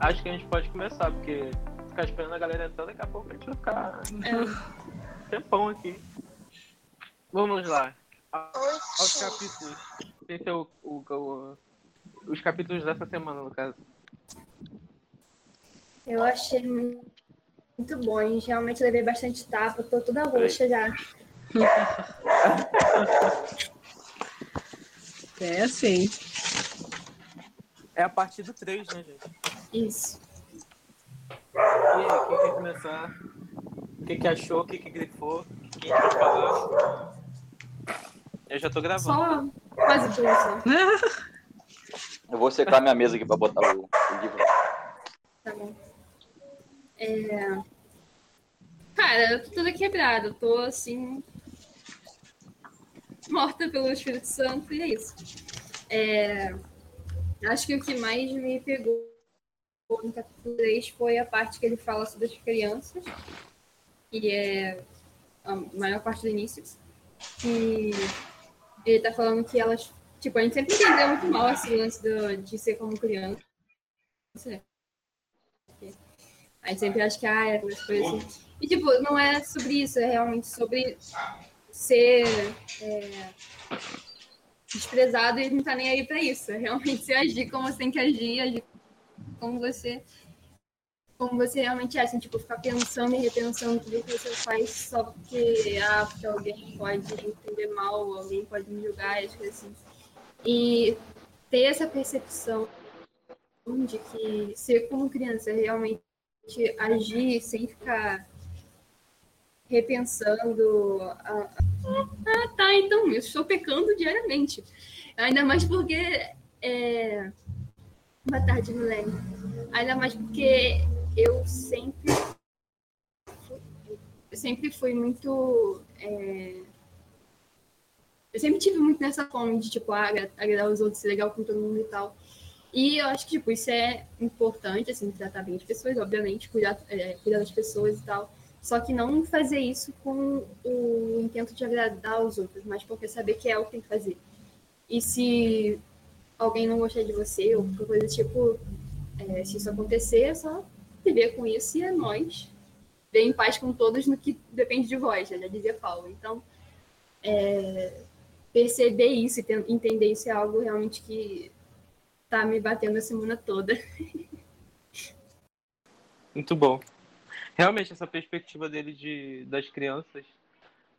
acho que a gente pode começar, porque ficar esperando a galera entrar, daqui a pouco a gente vai ficar é. tempão aqui. Vamos lá. Aos capítulos. Esse é o, o, o, os capítulos dessa semana, no caso. Eu achei muito bom, gente. Realmente levei bastante tapa, tô toda roxa já. É assim. É a partir do 3, né, gente? Isso. E aí, quem quer começar? O que, que achou? O que, que grifou? Quem quer falar? Eu já tô gravando. Só quase tudo, só. Eu vou secar minha mesa aqui pra botar o, o livro. Tá bom. É... Cara, eu tô toda quebrada. Eu tô, assim... Morta pelo Espírito Santo e é isso. É... Acho que o que mais me pegou no capítulo 3 foi a parte que ele fala sobre as crianças, que é a maior parte do início. E ele tá falando que elas. Tipo, a gente sempre entendeu muito mal esse lance do, de ser como criança. A gente sempre acha que ah, é coisa assim. E, tipo, não é sobre isso, é realmente sobre ser é, desprezado e não tá nem aí pra isso. É realmente você agir como você tem que agir, agir como você como você realmente é, assim, tipo, ficar pensando e repensando tudo que você faz só porque, ah, porque alguém pode entender mal, alguém pode me julgar, as coisas assim. E ter essa percepção de que ser como criança realmente agir sem ficar repensando. Ah, ah, tá, então eu estou pecando diariamente. Ainda mais porque. É... Boa tarde, Milene. Ainda mais porque eu sempre. Eu sempre fui muito. É... Eu sempre tive muito nessa fome de, tipo, agradar os outros, ser legal com todo mundo e tal. E eu acho que, tipo, isso é importante, assim, tratar bem as pessoas, obviamente, cuidar, é, cuidar das pessoas e tal. Só que não fazer isso com o intento de agradar os outros, mas porque saber que é o que tem que fazer. E se alguém não gostar de você, ou qualquer coisa tipo, é, se isso acontecer, é só viver com isso e é nós. Ver em paz com todos no que depende de vós, já dizia Paulo. Então, é, perceber isso e entender isso é algo realmente que tá me batendo a semana toda. Muito bom realmente essa perspectiva dele de, das crianças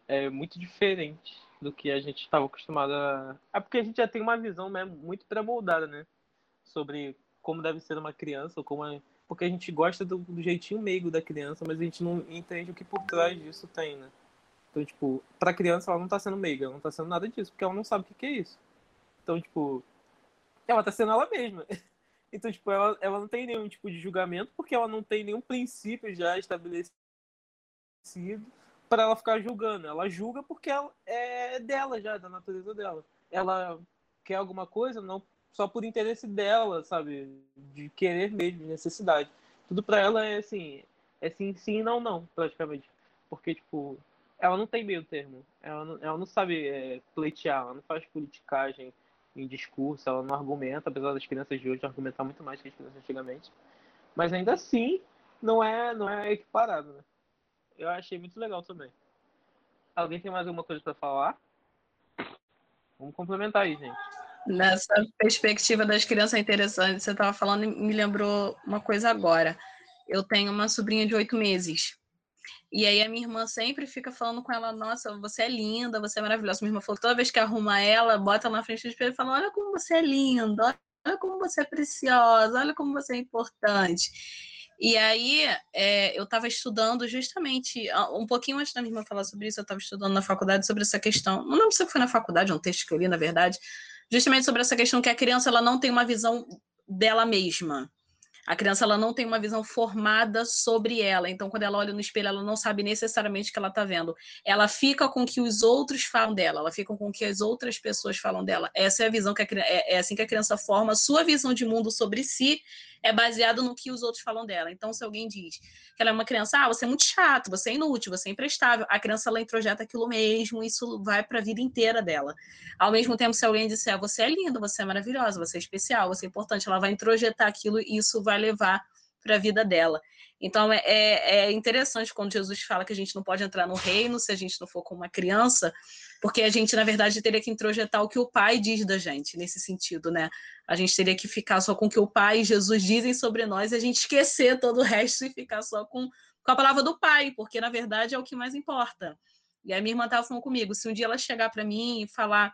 é muito diferente do que a gente estava acostumado a. É porque a gente já tem uma visão né, muito pré-moldada, né? Sobre como deve ser uma criança, ou como é... porque a gente gosta do, do, jeitinho meigo da criança, mas a gente não entende o que por trás disso tem, né? Então, tipo, pra criança ela não tá sendo meiga, ela não tá sendo nada disso, porque ela não sabe o que, que é isso. Então, tipo, ela tá sendo ela mesma. Então, tipo, ela, ela não tem nenhum tipo de julgamento, porque ela não tem nenhum princípio já estabelecido para ela ficar julgando. Ela julga porque ela é dela já, da natureza dela. Ela quer alguma coisa não só por interesse dela, sabe? De querer mesmo, de necessidade. Tudo para ela é assim, é sim, sim, não, não, praticamente. Porque, tipo, ela não tem meio termo. Ela não, ela não sabe é, pleitear, ela não faz politicagem em discurso, ela não argumenta, apesar das crianças de hoje argumentar muito mais que as crianças antigamente. Mas ainda assim, não é, não é equiparado, né? Eu achei muito legal também. Alguém tem mais alguma coisa para falar? Vamos complementar aí, gente. Nessa perspectiva das crianças é interessante, você estava falando e me lembrou uma coisa agora. Eu tenho uma sobrinha de oito meses. E aí a minha irmã sempre fica falando com ela, nossa, você é linda, você é maravilhosa. Minha irmã falou, toda vez que arruma ela, bota na frente do espelho e fala, olha como você é linda, olha como você é preciosa, olha como você é importante. E aí é, eu estava estudando justamente, um pouquinho antes da minha irmã falar sobre isso, eu estava estudando na faculdade sobre essa questão. Não lembro se foi na faculdade, é um texto que eu li, na verdade, justamente sobre essa questão que a criança ela não tem uma visão dela mesma a criança ela não tem uma visão formada sobre ela. Então, quando ela olha no espelho, ela não sabe necessariamente o que ela está vendo. Ela fica com o que os outros falam dela, ela fica com o que as outras pessoas falam dela. Essa é a visão que a, é, é assim que a criança forma a sua visão de mundo sobre si é baseado no que os outros falam dela. Então, se alguém diz que ela é uma criança, ah, você é muito chato, você é inútil, você é imprestável, a criança ela introjeta aquilo mesmo, isso vai para a vida inteira dela. Ao mesmo tempo, se alguém disser, ah, você é linda, você é maravilhosa, você é especial, você é importante, ela vai introjetar aquilo e isso vai levar para a vida dela. Então é, é, é, interessante quando Jesus fala que a gente não pode entrar no reino se a gente não for com uma criança, porque a gente, na verdade, teria que introjetar o que o pai diz da gente, nesse sentido, né? A gente teria que ficar só com o que o pai e Jesus dizem sobre nós e a gente esquecer todo o resto e ficar só com, com a palavra do pai, porque na verdade é o que mais importa. E a minha irmã estava falando comigo: se um dia ela chegar para mim e falar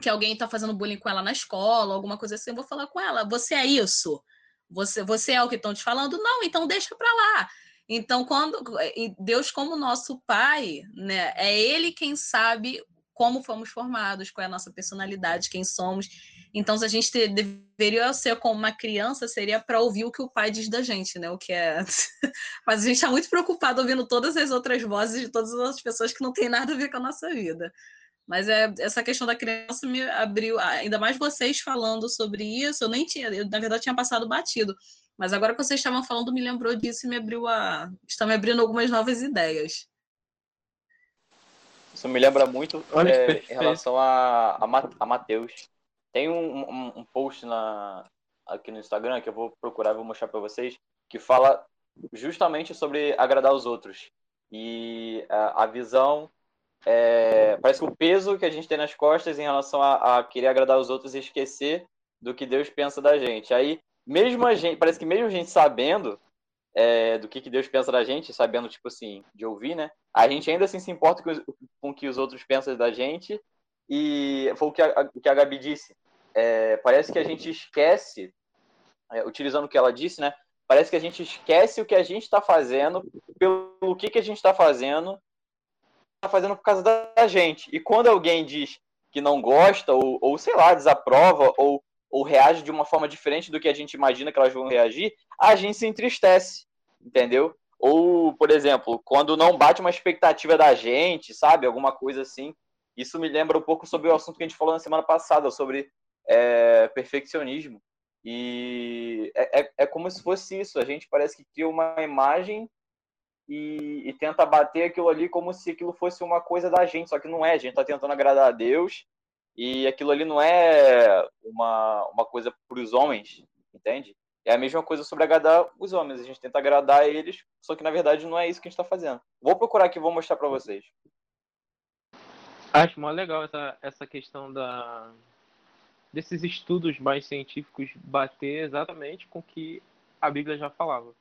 que alguém está fazendo bullying com ela na escola, alguma coisa assim, eu vou falar com ela: você é isso? Você, você é o que estão te falando? Não, então deixa para lá. Então, quando Deus, como nosso pai, né, é Ele quem sabe como fomos formados, qual é a nossa personalidade, quem somos. Então, se a gente ter, deveria ser como uma criança, seria para ouvir o que o pai diz da gente, né? O que é. Mas a gente está muito preocupado ouvindo todas as outras vozes de todas as outras pessoas que não tem nada a ver com a nossa vida. Mas é, essa questão da criança me abriu, ainda mais vocês falando sobre isso, eu nem tinha, eu, na verdade tinha passado batido. Mas agora que vocês estavam falando, me lembrou disso e me abriu a. está me abrindo algumas novas ideias. Isso me lembra muito é, em relação a, a, a Mateus. Tem um, um, um, post na, aqui no Instagram que eu vou procurar, vou mostrar para vocês, que fala justamente sobre agradar os outros. E a, a visão é, parece que o peso que a gente tem nas costas em relação a, a, querer agradar os outros e esquecer do que Deus pensa da gente. Aí, mesmo a gente, parece que mesmo a gente sabendo é, do que, que Deus pensa da gente, sabendo, tipo assim, de ouvir, né? A gente ainda assim se importa com, com o que os outros pensam da gente. E foi o que a, o que a Gabi disse. É, parece que a gente esquece, é, utilizando o que ela disse, né? Parece que a gente esquece o que a gente está fazendo, pelo que, que a gente está fazendo tá fazendo por causa da gente. E quando alguém diz que não gosta, ou, ou sei lá, desaprova, ou, ou reage de uma forma diferente do que a gente imagina que elas vão reagir, a gente se entristece, entendeu? Ou, por exemplo, quando não bate uma expectativa da gente, sabe? Alguma coisa assim. Isso me lembra um pouco sobre o assunto que a gente falou na semana passada, sobre é, perfeccionismo. E é, é, é como se fosse isso. A gente parece que cria uma imagem e, e, tenta bater aquilo ali como se aquilo fosse uma coisa da gente, só que não é, a gente está tentando agradar a Deus e aquilo ali não é uma, uma coisa para os homens, entende? É a mesma coisa sobre agradar os homens, a gente tenta agradar eles, só que na verdade não é isso que a gente está fazendo. Vou procurar aqui, vou mostrar para vocês. Acho mó legal essa, essa questão da, desses estudos mais científicos bater exatamente com o que a Bíblia já falava.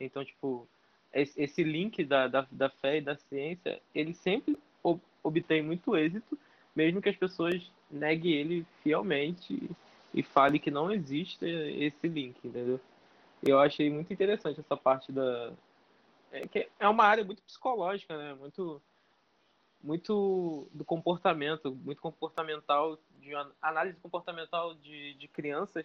Então, tipo, esse link da, da, da fé e da ciência, ele sempre obtém muito êxito, mesmo que as pessoas neguem ele fielmente e fale que não existe esse link, entendeu? Eu achei muito interessante essa parte da é, que é uma área muito psicológica, né? Muito muito do comportamento, muito comportamental, de análise comportamental de, de crianças,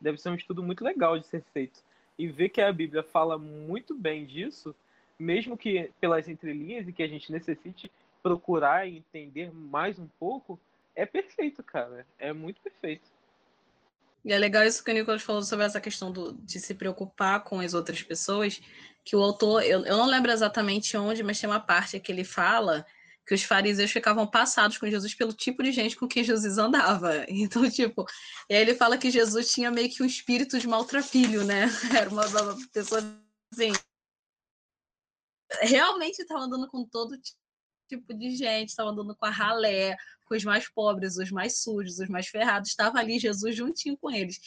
deve ser um estudo muito legal de ser feito e ver que a Bíblia fala muito bem disso, mesmo que pelas entrelinhas e que a gente necessite procurar e entender mais um pouco, é perfeito, cara. É muito perfeito. E é legal isso que o Nicolas falou sobre essa questão do, de se preocupar com as outras pessoas, que o autor, eu, eu não lembro exatamente onde, mas tem uma parte que ele fala que os fariseus ficavam passados com Jesus pelo tipo de gente com quem Jesus andava. Então, tipo, e aí ele fala que Jesus tinha meio que um espírito de maltrapilho, né? Era uma, uma pessoa assim. Realmente estava andando com todo tipo de gente, estava andando com a ralé, com os mais pobres, os mais sujos, os mais ferrados, estava ali Jesus juntinho com eles.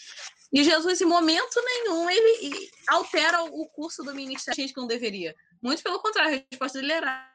E Jesus, em momento nenhum, ele altera o curso do ministério, gente que não deveria. Muito pelo contrário, a resposta dele era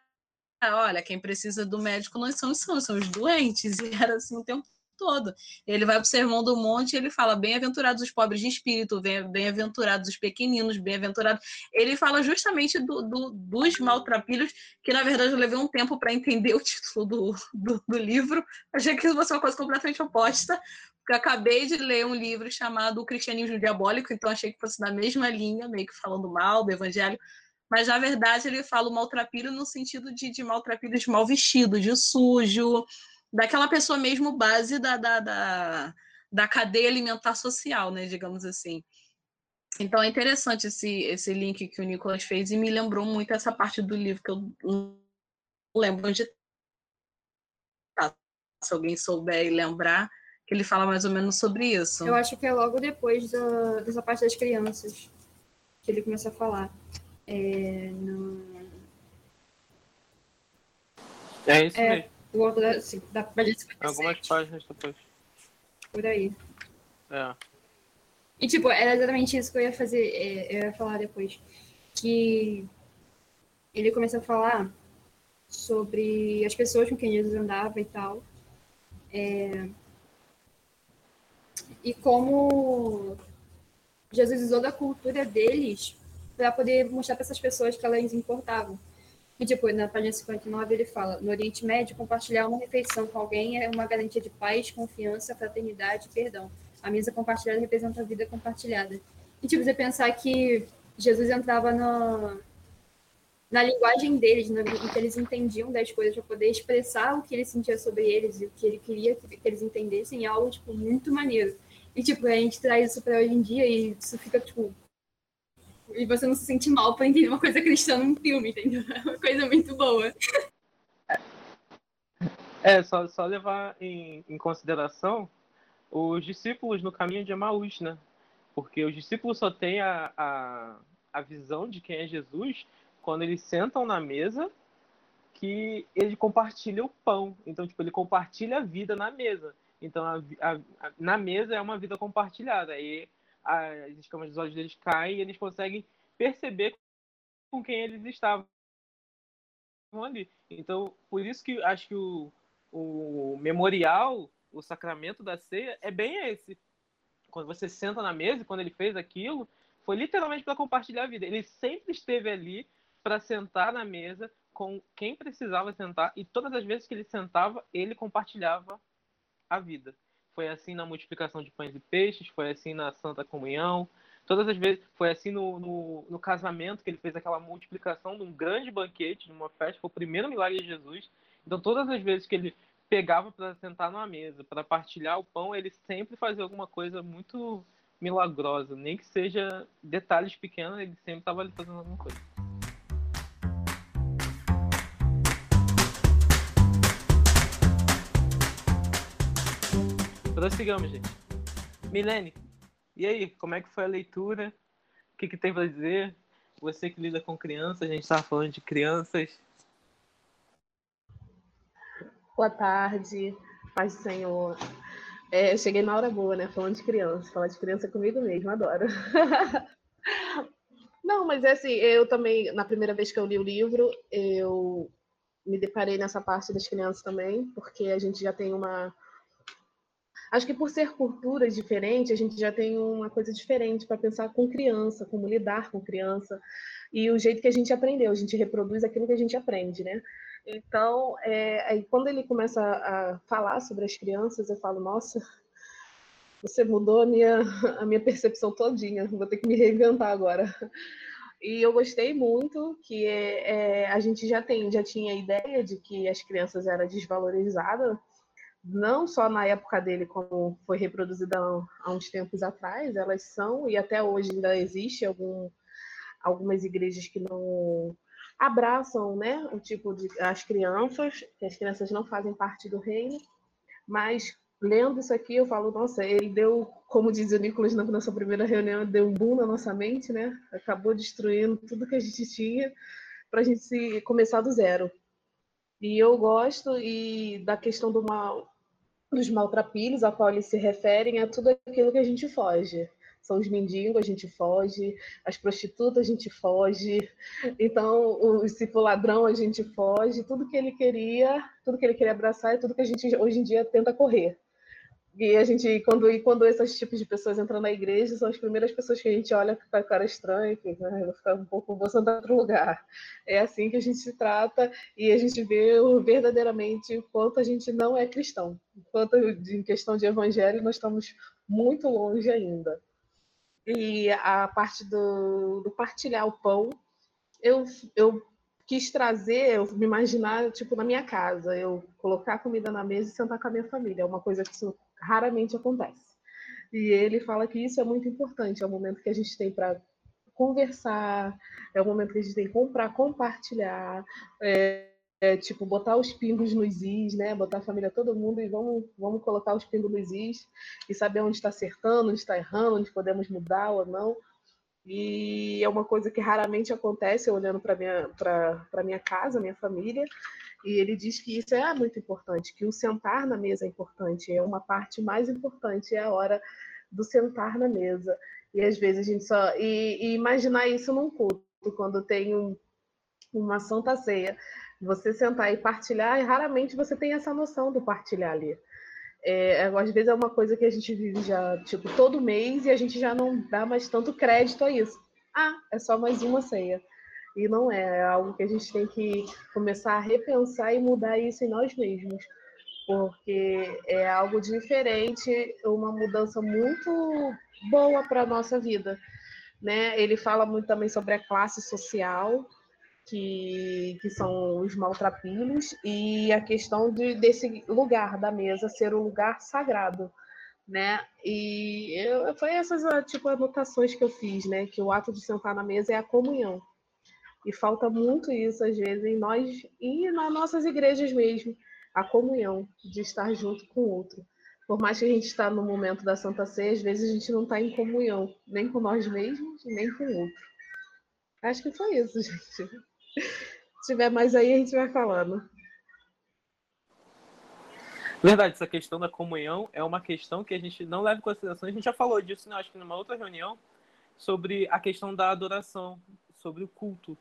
olha, quem precisa do médico não são os são, são os doentes, e era assim o tempo todo. Ele vai para o Sermão do Monte e ele fala: Bem-aventurados os pobres de espírito, bem-aventurados os pequeninos, bem-aventurados. Ele fala justamente do, do, dos maltrapilhos, que na verdade eu levei um tempo para entender o título do, do, do, livro. Achei que fosse uma coisa completamente oposta, porque acabei de ler um livro chamado O Cristianismo Diabólico, então achei que fosse na mesma linha, meio que falando mal do evangelho mas na verdade ele fala o maltrapilho no sentido de, de maltrapilho de mal vestido, de sujo, daquela pessoa mesmo base da, da, da, da cadeia alimentar social, né, digamos assim. Então é interessante esse, esse link que o Nicolas fez e me lembrou muito essa parte do livro que eu não lembro onde tá. Se alguém souber e lembrar, que ele fala mais ou menos sobre isso. Eu acho que é logo depois da, dessa parte das crianças que ele começa a falar. É, no... é isso é, mesmo. O outro da, da página 57. Algumas páginas depois. Por aí. É. E, tipo, era exatamente isso que eu ia fazer, é, eu ia falar depois. Que ele começa a falar sobre as pessoas com quem Jesus andava e tal. É, e como Jesus usou da cultura deles para poder mostrar para essas pessoas que elas importavam. E, tipo, na página 59 ele fala: no Oriente Médio, compartilhar uma refeição com alguém é uma garantia de paz, confiança, fraternidade e perdão. A mesa compartilhada representa a vida compartilhada. E, tipo, você pensar que Jesus entrava na, na linguagem deles, no, que eles entendiam das coisas, para poder expressar o que ele sentia sobre eles e o que ele queria que, que eles entendessem, é algo, tipo, muito maneiro. E, tipo, a gente traz isso para hoje em dia e isso fica, tipo. E você não se sente mal por entender uma coisa cristã num filme, entendeu? É uma coisa muito boa. É, só, só levar em, em consideração os discípulos no caminho de Emaús, né? Porque os discípulos só têm a, a, a visão de quem é Jesus quando eles sentam na mesa que ele compartilha o pão. Então, tipo, ele compartilha a vida na mesa. Então, a, a, na mesa é uma vida compartilhada. Aí as escamas dos olhos deles caem e eles conseguem perceber com quem eles estavam ali. Então, por isso que acho que o, o memorial, o sacramento da ceia, é bem esse. Quando você senta na mesa, quando ele fez aquilo, foi literalmente para compartilhar a vida. Ele sempre esteve ali para sentar na mesa com quem precisava sentar e todas as vezes que ele sentava, ele compartilhava a vida. Foi assim na multiplicação de pães e peixes, foi assim na Santa Comunhão, todas as vezes, foi assim no, no, no casamento, que ele fez aquela multiplicação de um grande banquete, de uma festa, foi o primeiro milagre de Jesus. Então, todas as vezes que ele pegava para sentar numa mesa, para partilhar o pão, ele sempre fazia alguma coisa muito milagrosa, nem que seja detalhes pequenos, ele sempre estava ali fazendo alguma coisa. Prossigamos, gente. Milene, e aí, como é que foi a leitura? O que, que tem para dizer? Você que lida com crianças, a gente estava falando de crianças. Boa tarde, paz do Senhor. É, eu cheguei na hora boa, né? Falando de criança. Falar de criança é comigo mesmo, adoro. Não, mas é assim, eu também, na primeira vez que eu li o livro, eu me deparei nessa parte das crianças também, porque a gente já tem uma Acho que por ser culturas diferentes, a gente já tem uma coisa diferente para pensar com criança, como lidar com criança, e o jeito que a gente aprendeu, a gente reproduz aquilo que a gente aprende, né? Então, é, aí quando ele começa a falar sobre as crianças, eu falo, nossa, você mudou a minha, a minha percepção todinha, vou ter que me reinventar agora. E eu gostei muito que é, é, a gente já tem, já tinha a ideia de que as crianças eram desvalorizadas não só na época dele, como foi reproduzida há uns tempos atrás, elas são, e até hoje ainda existe algum, algumas igrejas que não abraçam né, o tipo de as crianças, que as crianças não fazem parte do reino, mas lendo isso aqui eu falo, nossa, ele deu, como diz o Nicolas na nossa primeira reunião, deu um boom na nossa mente, né? Acabou destruindo tudo que a gente tinha para a gente começar do zero. E eu gosto e da questão do mal, dos maltrapilhos a qual eles se referem é tudo aquilo que a gente foge. São os mendigos, a gente foge, as prostitutas, a gente foge. Então, o, se for ladrão, a gente foge. Tudo que ele queria, tudo que ele queria abraçar é tudo que a gente hoje em dia tenta correr. E a gente, quando, e quando esses tipos de pessoas entram na igreja, são as primeiras pessoas que a gente olha com a cara estranha, que né, ficar um pouco, vou sentar em outro lugar. É assim que a gente se trata e a gente vê verdadeiramente o quanto a gente não é cristão. Enquanto em questão de evangelho, nós estamos muito longe ainda. E a parte do, do partilhar o pão, eu, eu quis trazer, eu me imaginar, tipo, na minha casa, eu colocar comida na mesa e sentar com a minha família. É uma coisa que raramente acontece. E ele fala que isso é muito importante, é o momento que a gente tem para conversar, é o momento que a gente tem para compartilhar, é, é, tipo, botar os pingos nos is, né? Botar a família, todo mundo, e vamos, vamos colocar os pingos nos is e saber onde está acertando, onde está errando, onde podemos mudar ou não. E é uma coisa que raramente acontece olhando para minha para minha casa, minha família. E ele diz que isso é muito importante, que o sentar na mesa é importante, é uma parte mais importante, é a hora do sentar na mesa. E às vezes a gente só. E, e imaginar isso num culto, quando tem um, uma santa ceia. Você sentar e partilhar, e raramente você tem essa noção do partilhar ali. É, às vezes é uma coisa que a gente vive já, tipo, todo mês e a gente já não dá mais tanto crédito a isso. Ah, é só mais uma ceia. E não é, é algo que a gente tem que começar a repensar e mudar isso em nós mesmos. Porque é algo diferente, uma mudança muito boa para a nossa vida. Né? Ele fala muito também sobre a classe social, que, que são os maltrapilhos, e a questão de, desse lugar da mesa ser um lugar sagrado, né? E eu, foi essas tipo anotações que eu fiz, né? Que o ato de sentar na mesa é a comunhão. E falta muito isso às vezes em nós e nas nossas igrejas mesmo, a comunhão de estar junto com o outro. Por mais que a gente está no momento da Santa Ceia, às vezes a gente não está em comunhão, nem com nós mesmos, nem com o outro. Acho que foi isso, gente. Se tiver mais aí, a gente vai falando. Verdade, essa questão da comunhão é uma questão que a gente não leva em consideração. A gente já falou disso, né, acho que numa outra reunião, sobre a questão da adoração, sobre o culto.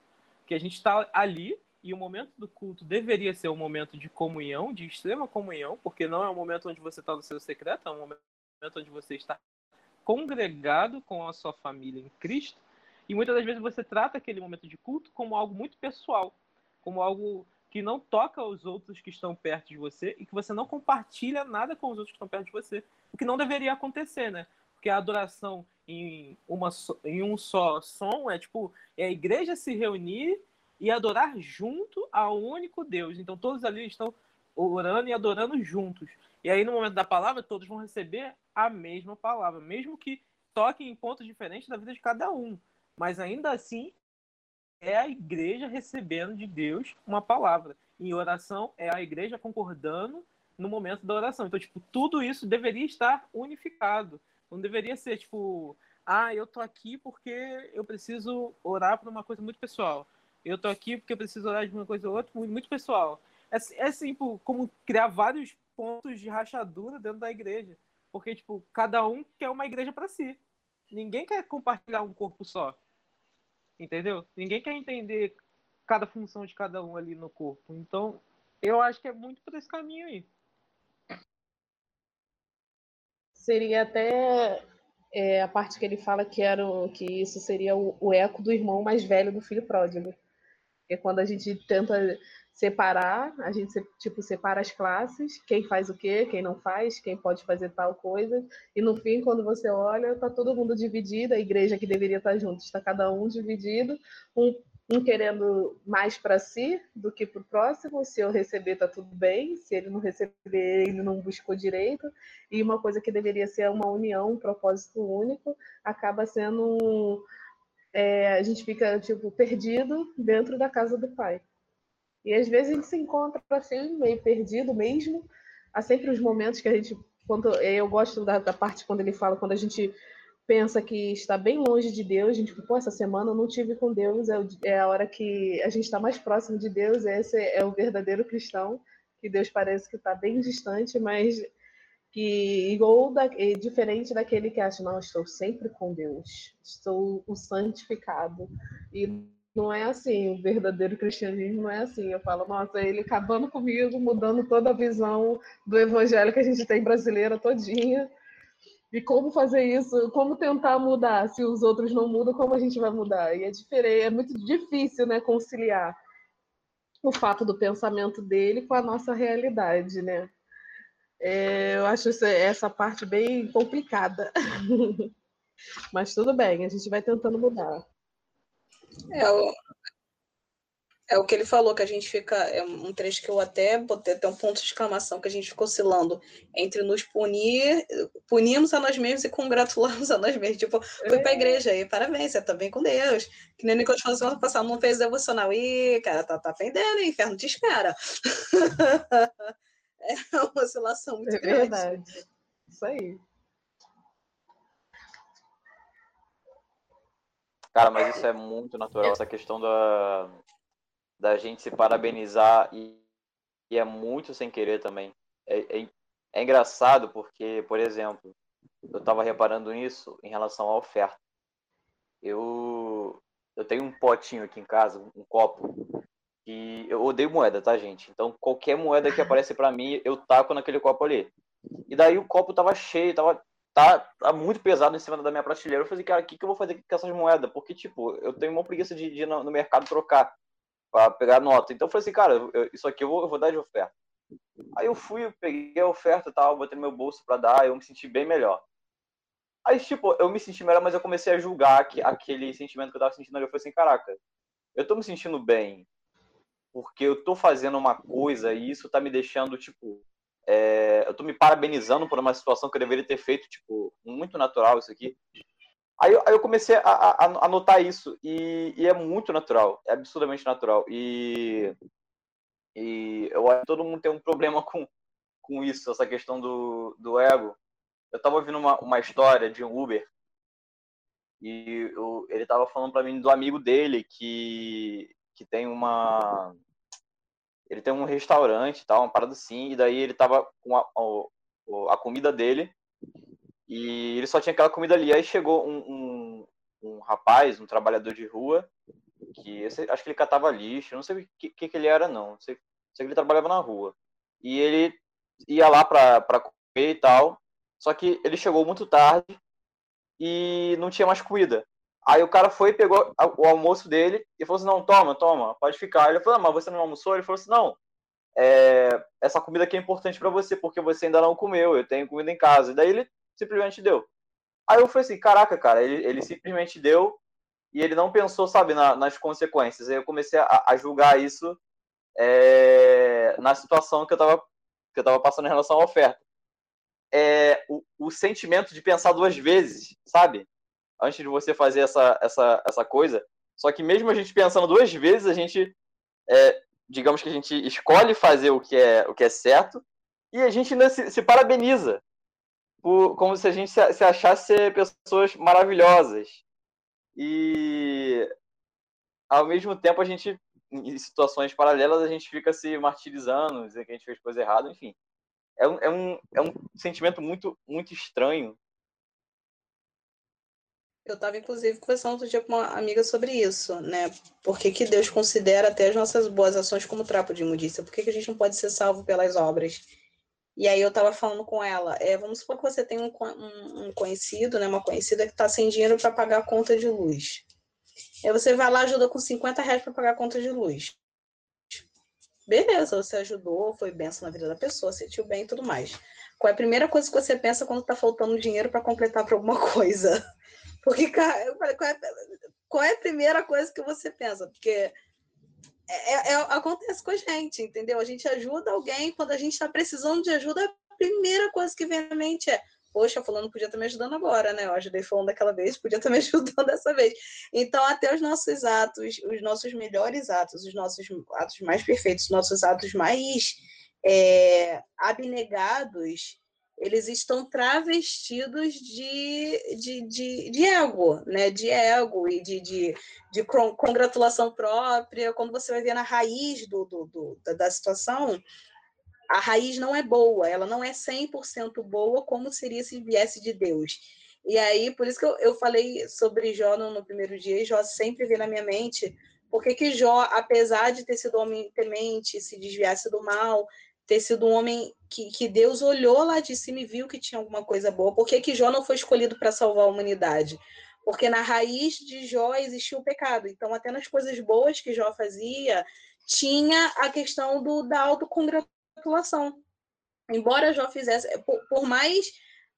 Que a gente está ali e o momento do culto deveria ser um momento de comunhão, de extrema comunhão, porque não é um momento onde você está no seu secreto, é um momento onde você está congregado com a sua família em Cristo e muitas das vezes você trata aquele momento de culto como algo muito pessoal, como algo que não toca os outros que estão perto de você e que você não compartilha nada com os outros que estão perto de você. O que não deveria acontecer, né? Porque a adoração em, uma, em um só som é tipo é a igreja se reunir e adorar junto ao único Deus. Então todos ali estão orando e adorando juntos. E aí no momento da palavra todos vão receber a mesma palavra, mesmo que toquem em pontos diferentes da vida de cada um mas ainda assim é a igreja recebendo de Deus uma palavra. Em oração é a igreja concordando no momento da oração. Então, tipo, tudo isso deveria estar unificado. Não deveria ser tipo, ah, eu tô aqui porque eu preciso orar por uma coisa muito pessoal. Eu tô aqui porque eu preciso orar de uma coisa ou outra muito pessoal. É, é assim, como criar vários pontos de rachadura dentro da igreja. Porque, tipo, cada um quer uma igreja para si. Ninguém quer compartilhar um corpo só. Entendeu? Ninguém quer entender cada função de cada um ali no corpo. Então, eu acho que é muito por esse caminho aí. Seria até é, a parte que ele fala que era o, que isso seria o, o, eco do irmão mais velho do filho pródigo. É quando a gente tenta separar, a gente tipo separa as classes, quem faz o quê, quem não faz, quem pode fazer tal coisa, e no fim quando você olha, tá todo mundo dividido, a igreja que deveria estar junto está cada um dividido, um, um querendo mais para si do que para o próximo, se eu receber tá tudo bem, se ele não receber, ele não buscou direito, e uma coisa que deveria ser uma união, um propósito único, acaba sendo é, a gente fica tipo perdido dentro da casa do pai. E às vezes a gente se encontra assim, meio perdido mesmo. Há sempre os momentos que a gente. Quando, eu gosto da, da parte quando ele fala, quando a gente pensa que está bem longe de Deus, a gente, pô, essa semana eu não tive com Deus, é, é a hora que a gente está mais próximo de Deus, esse é o verdadeiro cristão, que Deus parece que está bem distante, mas que igual da, diferente daquele que acha, não, estou sempre com Deus, estou o santificado. E não é assim, o verdadeiro cristianismo não é assim. Eu falo, nossa, ele acabando comigo, mudando toda a visão do evangelho que a gente tem brasileira todinha. E como fazer isso, como tentar mudar, se os outros não mudam, como a gente vai mudar? E é diferente, é muito difícil, né, conciliar o fato do pensamento dele com a nossa realidade, né? É, eu acho essa parte bem complicada. Mas tudo bem, a gente vai tentando mudar. É, É o que ele falou, que a gente fica. É um trecho que eu até botei até um ponto de exclamação, que a gente ficou oscilando entre nos punir, punirmos a nós mesmos e congratularmos a nós mesmos. Tipo, fui é. pra igreja aí, parabéns, você tá bem com Deus. Que nem o Nicolas falou semana passada, não fez devocional. Ih, cara, tá, tá pendendo, hein? Inferno te espera. é uma oscilação muito é grande. verdade. Isso aí. Cara, mas isso é muito natural, essa questão da, da gente se parabenizar e, e é muito sem querer também. É, é, é engraçado porque, por exemplo, eu estava reparando nisso em relação à oferta. Eu, eu tenho um potinho aqui em casa, um copo, eu odeio moeda, tá, gente? Então, qualquer moeda que aparece para mim, eu taco naquele copo ali. E daí o copo tava cheio, tava tá, tá muito pesado em cima da minha prateleira. Eu falei, cara, o que, que eu vou fazer com essas moedas? Porque, tipo, eu tenho uma preguiça de, de ir no, no mercado trocar para pegar nota. Então eu falei assim, cara, eu, isso aqui eu vou, eu vou dar de oferta. Aí eu fui, eu peguei a oferta e tal, botei no meu bolso para dar, eu me senti bem melhor. Aí, tipo, eu me senti melhor, mas eu comecei a julgar que, aquele sentimento que eu tava sentindo ali. Eu falei assim, caraca, eu tô me sentindo bem porque eu tô fazendo uma coisa e isso tá me deixando, tipo, é, eu tô me parabenizando por uma situação que eu deveria ter feito, tipo, muito natural isso aqui. Aí, aí eu comecei a, a, a notar isso, e, e, é muito natural, é absurdamente natural. E, e eu acho que todo mundo tem um problema com, com isso, essa questão do, do ego. Eu tava ouvindo uma, uma história de um Uber, e eu, ele tava falando para mim do amigo dele que, que tem uma. Ele tem um restaurante tal, uma parada assim, e daí ele tava com a, a, a comida dele e ele só tinha aquela comida ali. Aí chegou um, um, um rapaz, um trabalhador de rua, que acho que ele catava lixo, não sei o que, que, que ele era, não. Sei, sei que ele trabalhava na rua. E ele ia lá pra, pra comer e tal. Só que ele chegou muito tarde e não tinha mais comida. Aí o cara foi, pegou o almoço dele e falou assim: Não, toma, toma, pode ficar. Ele falou: ah, Mas você não almoçou? Ele falou assim: Não, é, essa comida aqui é importante para você porque você ainda não comeu. Eu tenho comida em casa. E daí ele simplesmente deu. Aí eu falei assim, caraca, cara, ele, ele simplesmente deu e ele não pensou, sabe, na, nas consequências. Aí eu comecei a, a julgar isso é, na situação que eu tava, que eu tava passando em relação à oferta. É, o, o sentimento de pensar duas vezes, sabe? Antes de você fazer essa, essa, essa coisa. Só que mesmo a gente pensando duas vezes, a gente, é, digamos que a gente escolhe fazer o que é, o que é certo e a gente ainda se, se parabeniza por, como se a gente se, se achasse pessoas maravilhosas. E ao mesmo tempo a gente, em situações paralelas, a gente fica se martirizando, dizendo que a gente fez coisa errada, enfim. É um, é um, é um sentimento muito, muito estranho. Eu estava, inclusive, conversando outro dia com uma amiga sobre isso, né? Por que, que Deus considera até as nossas boas ações como trapo de imundícia? Por que, que a gente não pode ser salvo pelas obras? E aí eu estava falando com ela, é, vamos supor que você tem um, um, um conhecido, né, uma conhecida que está sem dinheiro para pagar a conta de luz. Aí você vai lá ajuda com 50 reais para pagar a conta de luz. Beleza, você ajudou, foi benção na vida da pessoa, sentiu bem e tudo mais. Qual é a primeira coisa que você pensa quando está faltando dinheiro para completar para alguma coisa? Porque, cara, eu falei, qual é, qual é a primeira coisa que você pensa? Porque é, é, é, acontece com a gente, entendeu? A gente ajuda alguém quando a gente está precisando de ajuda, a primeira coisa que vem à mente é poxa, fulano podia estar me ajudando agora, né? Eu ajudei fulano daquela vez, podia estar me ajudando dessa vez. Então, até os nossos atos, os nossos melhores atos, os nossos atos mais perfeitos, os nossos atos mais é, abnegados, eles estão travestidos de, de, de, de, ego, né? De ego e de, de, de congratulação própria. Quando você vai ver na raiz do, do, do, da situação, a raiz não é boa, ela não é 100% boa como seria se viesse de Deus. E aí, por isso que eu, eu falei sobre Jó no, no primeiro dia, e Jó sempre vem na minha mente, porque que Jó, apesar de ter sido homem temente, se desviasse do mal, ter sido um homem que, que Deus olhou lá de cima e viu que tinha alguma coisa boa. Por que, que Jó não foi escolhido para salvar a humanidade? Porque na raiz de Jó existia o pecado. Então, até nas coisas boas que Jó fazia, tinha a questão do, da autocongratulação. Embora Jó fizesse, por, por mais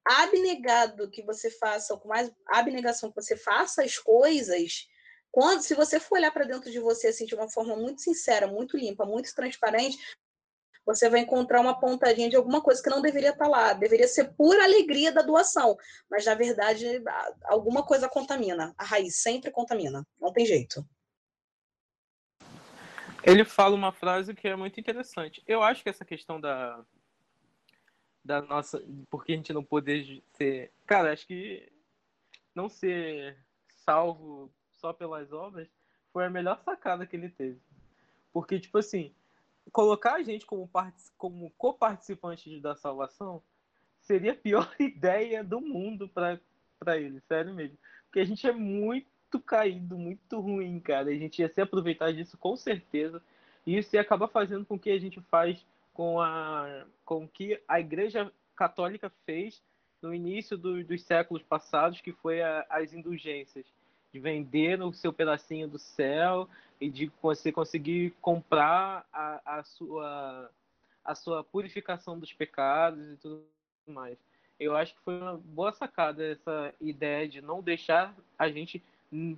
abnegado que você faça, ou com mais abnegação que você faça as coisas, Quando, se você for olhar para dentro de você assim, de uma forma muito sincera, muito limpa, muito transparente, você vai encontrar uma pontadinha de alguma coisa que não deveria estar tá lá. Deveria ser pura alegria da doação, mas na verdade alguma coisa contamina. A raiz sempre contamina, não tem jeito. Ele fala uma frase que é muito interessante. Eu acho que essa questão da da nossa, porque a gente não poder ser, cara, acho que não ser salvo só pelas obras foi a melhor sacada que ele teve. Porque, tipo assim, colocar a gente como, como co-participantes da salvação seria a pior ideia do mundo para ele, sério mesmo. Porque a gente é muito caído, muito ruim, cara. A gente ia se aproveitar disso com certeza. E isso ia acabar fazendo com que a gente faz com a com que a Igreja Católica fez no início do, dos séculos passados, que foi a, as indulgências de vender o seu pedacinho do céu e de você conseguir comprar a, a, sua, a sua purificação dos pecados e tudo mais. Eu acho que foi uma boa sacada essa ideia de não deixar a gente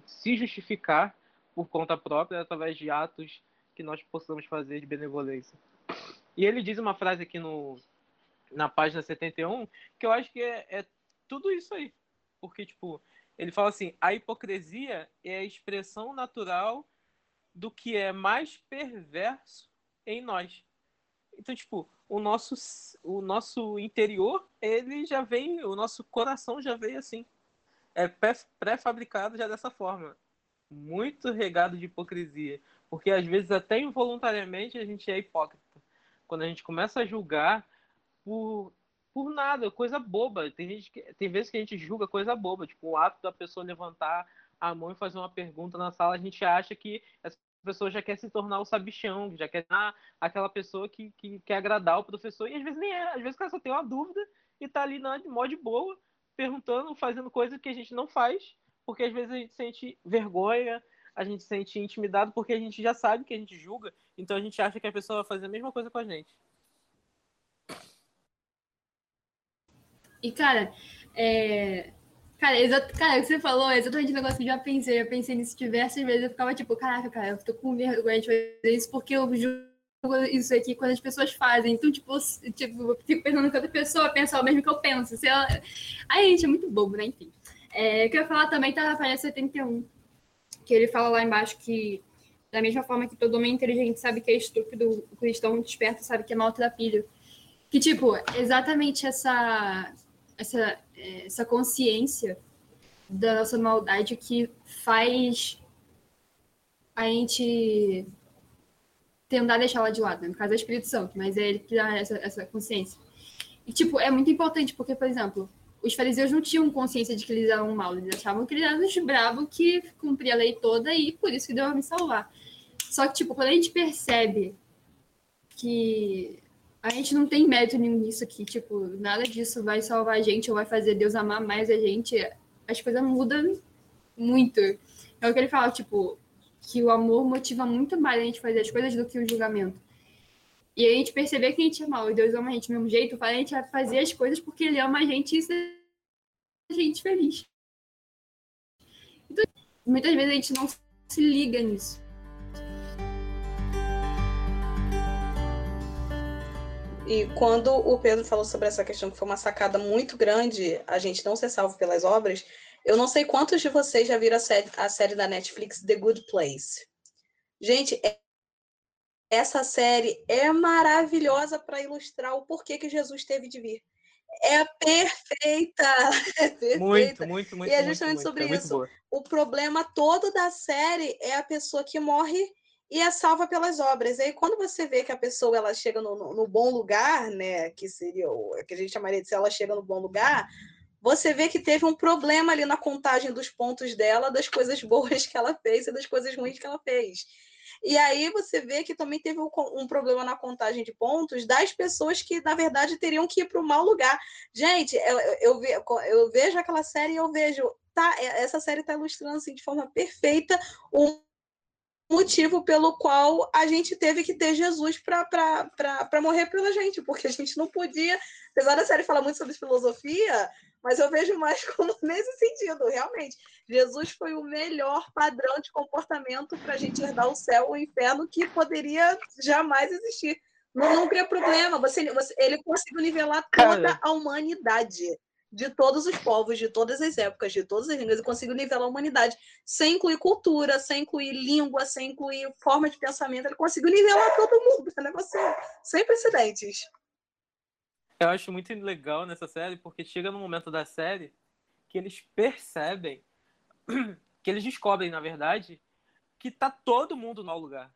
se justificar por conta própria através de atos que nós possamos fazer de benevolência. E ele diz uma frase aqui no, na página 71 que eu acho que é, é tudo isso aí. Porque, tipo, ele fala assim: a hipocrisia é a expressão natural do que é mais perverso em nós. Então, tipo, o nosso, o nosso interior, ele já vem, o nosso coração já veio assim. É pré-fabricado já dessa forma. Muito regado de hipocrisia. Porque às vezes, até involuntariamente, a gente é hipócrita. Quando a gente começa a julgar por por nada, coisa boba. Tem, gente que, tem vezes que a gente julga coisa boba, tipo o ato da pessoa levantar a mão e fazer uma pergunta na sala, a gente acha que essa pessoa já quer se tornar o sabichão, já quer ah, aquela pessoa que, que quer agradar o professor, e às vezes nem é, às vezes o cara só tem uma dúvida e tá ali na mó de boa, perguntando, fazendo coisa que a gente não faz, porque às vezes a gente sente vergonha, a gente sente intimidado, porque a gente já sabe que a gente julga, então a gente acha que a pessoa vai fazer a mesma coisa com a gente. E, cara, é... Cara, exato, cara, o que você falou é exatamente o negócio que eu já pensei. Eu pensei nisso diversas vezes. Eu ficava tipo, caraca, cara, eu tô com vergonha de fazer isso porque eu julgo isso aqui quando as pessoas fazem. Então, tipo, tipo eu fico pensando que outra pessoa pensa o mesmo que eu penso. Se ela... Aí, gente, é muito bobo, né? Enfim. É, eu queria falar também tá na página 71, que ele fala lá embaixo que, da mesma forma que todo homem inteligente sabe que é estúpido, o cristão desperto sabe que é maltrapilho. Que, tipo, exatamente essa essa, essa consciência da nossa maldade que faz a gente tentar deixar ela de lado, né? no caso é o Espírito Santo, mas é ele que dá essa, essa consciência. E, tipo, é muito importante, porque, por exemplo, os fariseus não tinham consciência de que eles eram mal, eles achavam que eles eram os bravos que cumpriam a lei toda e por isso que deu me salvar. Só que, tipo, quando a gente percebe que a gente não tem mérito nenhum nisso aqui, tipo, nada disso vai salvar a gente ou vai fazer Deus amar mais a gente. As coisas mudam muito. É o que ele fala, tipo, que o amor motiva muito mais a gente fazer as coisas do que o julgamento. E a gente perceber que a gente é mal e Deus ama a gente do mesmo jeito, faz a gente fazer as coisas porque Ele ama a gente e isso a gente feliz. Então, muitas vezes a gente não se liga nisso. E quando o Pedro falou sobre essa questão, que foi uma sacada muito grande, a gente não ser salvo pelas obras, eu não sei quantos de vocês já viram a série, a série da Netflix The Good Place. Gente, é, essa série é maravilhosa para ilustrar o porquê que Jesus teve de vir. É perfeita, é perfeita. Muito, muito, muito. E é justamente muito, sobre muito. É isso. O problema todo da série é a pessoa que morre e é salva pelas obras. E aí, quando você vê que a pessoa ela chega no, no, no bom lugar, né, que seria o que a gente chamaria de se ela chega no bom lugar, você vê que teve um problema ali na contagem dos pontos dela, das coisas boas que ela fez e das coisas ruins que ela fez. E aí você vê que também teve um, um problema na contagem de pontos das pessoas que, na verdade, teriam que ir para o mau lugar. Gente, eu, eu, eu, vejo aquela série e eu vejo, tá, essa série está ilustrando assim, de forma perfeita o motivo pelo qual a gente teve que ter Jesus para morrer pela gente, porque a gente não podia. Apesar da série falar muito sobre filosofia, mas eu vejo mais como nesse sentido, realmente. Jesus foi o melhor padrão de comportamento para a gente herdar o céu, o inferno, que poderia jamais existir. Não, não cria problema. Você, você, ele conseguiu nivelar toda a humanidade de todos os povos, de todas as épocas, de todas as línguas, e conseguiu nivelar a humanidade, sem incluir cultura, sem incluir língua, sem incluir forma de pensamento, ele conseguiu nivelar todo mundo, é sem precedentes. Eu acho muito legal nessa série, porque chega no momento da série que eles percebem, que eles descobrem, na verdade, que tá todo mundo no lugar.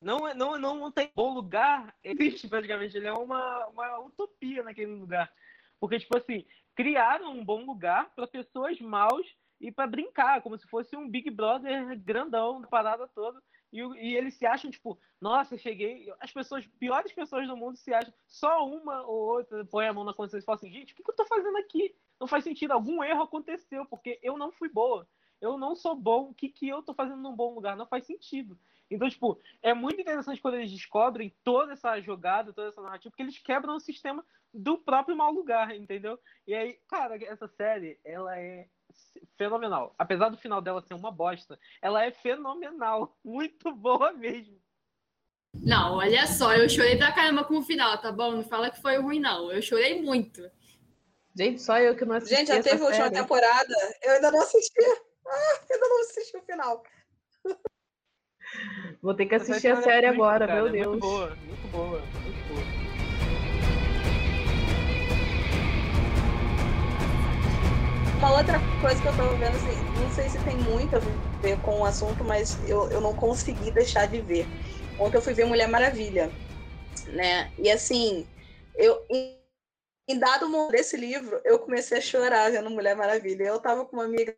Não, é, não, não, não tem bom lugar, existe praticamente, ele é uma, uma utopia naquele lugar. Porque, tipo assim, criaram um bom lugar para pessoas maus e para brincar, como se fosse um Big Brother grandão, parada toda. E, e, eles se acham, tipo, nossa, cheguei. As pessoas, piores pessoas do mundo se acham, só uma ou outra põe a mão na consciência e fala assim: gente, o que, que eu tô fazendo aqui? Não faz sentido, algum erro aconteceu, porque eu não fui boa. Eu não sou bom, o que, que eu tô fazendo num bom lugar? Não faz sentido. Então, tipo, é muito interessante quando eles descobrem toda essa jogada, toda essa narrativa, porque eles quebram o sistema do próprio mau lugar, entendeu? E aí, cara, essa série, ela é fenomenal. Apesar do final dela ser uma bosta, ela é fenomenal. Muito boa mesmo. Não, olha só, eu chorei pra caramba com o final, tá bom? Não fala que foi ruim, não. Eu chorei muito. Gente, só eu que não assisti. Gente, já teve a última temporada. Eu ainda não assisti. Ah, ainda não assisti o final. Vou ter que assistir a série agora, cara, meu é Deus. Muito boa, muito boa, muito boa. Uma outra coisa que eu tava vendo, assim, não sei se tem muito a ver com o assunto, mas eu, eu não consegui deixar de ver. Ontem eu fui ver Mulher Maravilha, né? E assim, eu em, dado momento desse livro, eu comecei a chorar vendo Mulher Maravilha. Eu tava com uma amiga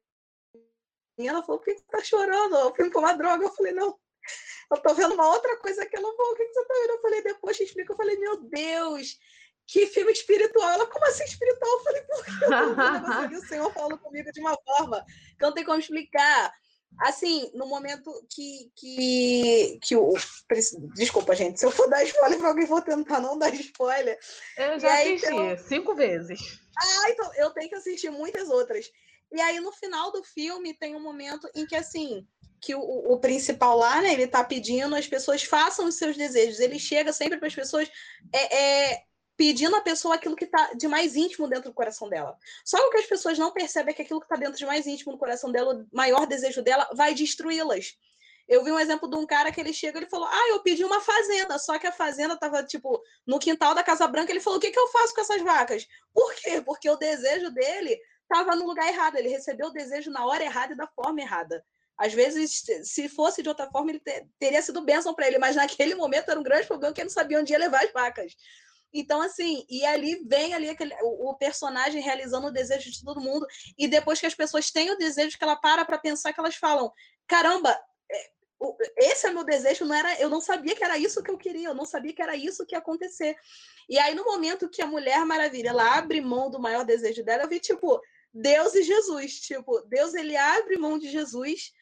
e ela falou, por que, que tá chorando? Eu fui tomar droga. Eu falei, não, eu tô vendo uma outra coisa que ela falou, o que, você tá vendo? Eu falei, depois te explico. Eu falei, meu Deus, que filme espiritual. Ela, como assim espiritual? Eu falei, por que? o Senhor falando comigo de uma forma que não tem como explicar. Assim, no momento que, que, que o. Desculpa, gente, se eu for dar spoiler para alguém, vou tentar não dar spoiler. Eu já aí, assisti então... cinco vezes. Ah, então eu tenho que assistir muitas outras. E aí, no final do filme, tem um momento em que, assim, que o, o, principal lá, né, ele tá pedindo as pessoas façam os seus desejos. Ele chega sempre para as pessoas é, é, pedindo a pessoa aquilo que está de mais íntimo dentro do coração dela. Só que o que as pessoas não percebem é que aquilo que está dentro de mais íntimo do coração dela, o maior desejo dela, vai destruí-las. Eu vi um exemplo de um cara que ele chega e falou: Ah, eu pedi uma fazenda, só que a fazenda estava tipo no quintal da Casa Branca. Ele falou: O que, que eu faço com essas vacas? Por quê? Porque o desejo dele estava no lugar errado, ele recebeu o desejo na hora errada e da forma errada. Às vezes, se fosse de outra forma, ele teria sido bênção para ele, mas naquele momento era um grande problema que ele não sabia onde ia levar as vacas. Então, assim, e ali vem ali aquele, o, o, personagem realizando o desejo de todo mundo, e depois que as pessoas têm o desejo, que ela para para pensar, que elas falam: caramba, é, esse é meu desejo, não era, eu não sabia que era isso que eu queria, eu não sabia que era isso que ia acontecer. E aí, no momento que a Mulher Maravilha ela abre mão do maior desejo dela, eu vi, tipo, Deus e Jesus. Tipo, Deus ele abre mão de Jesus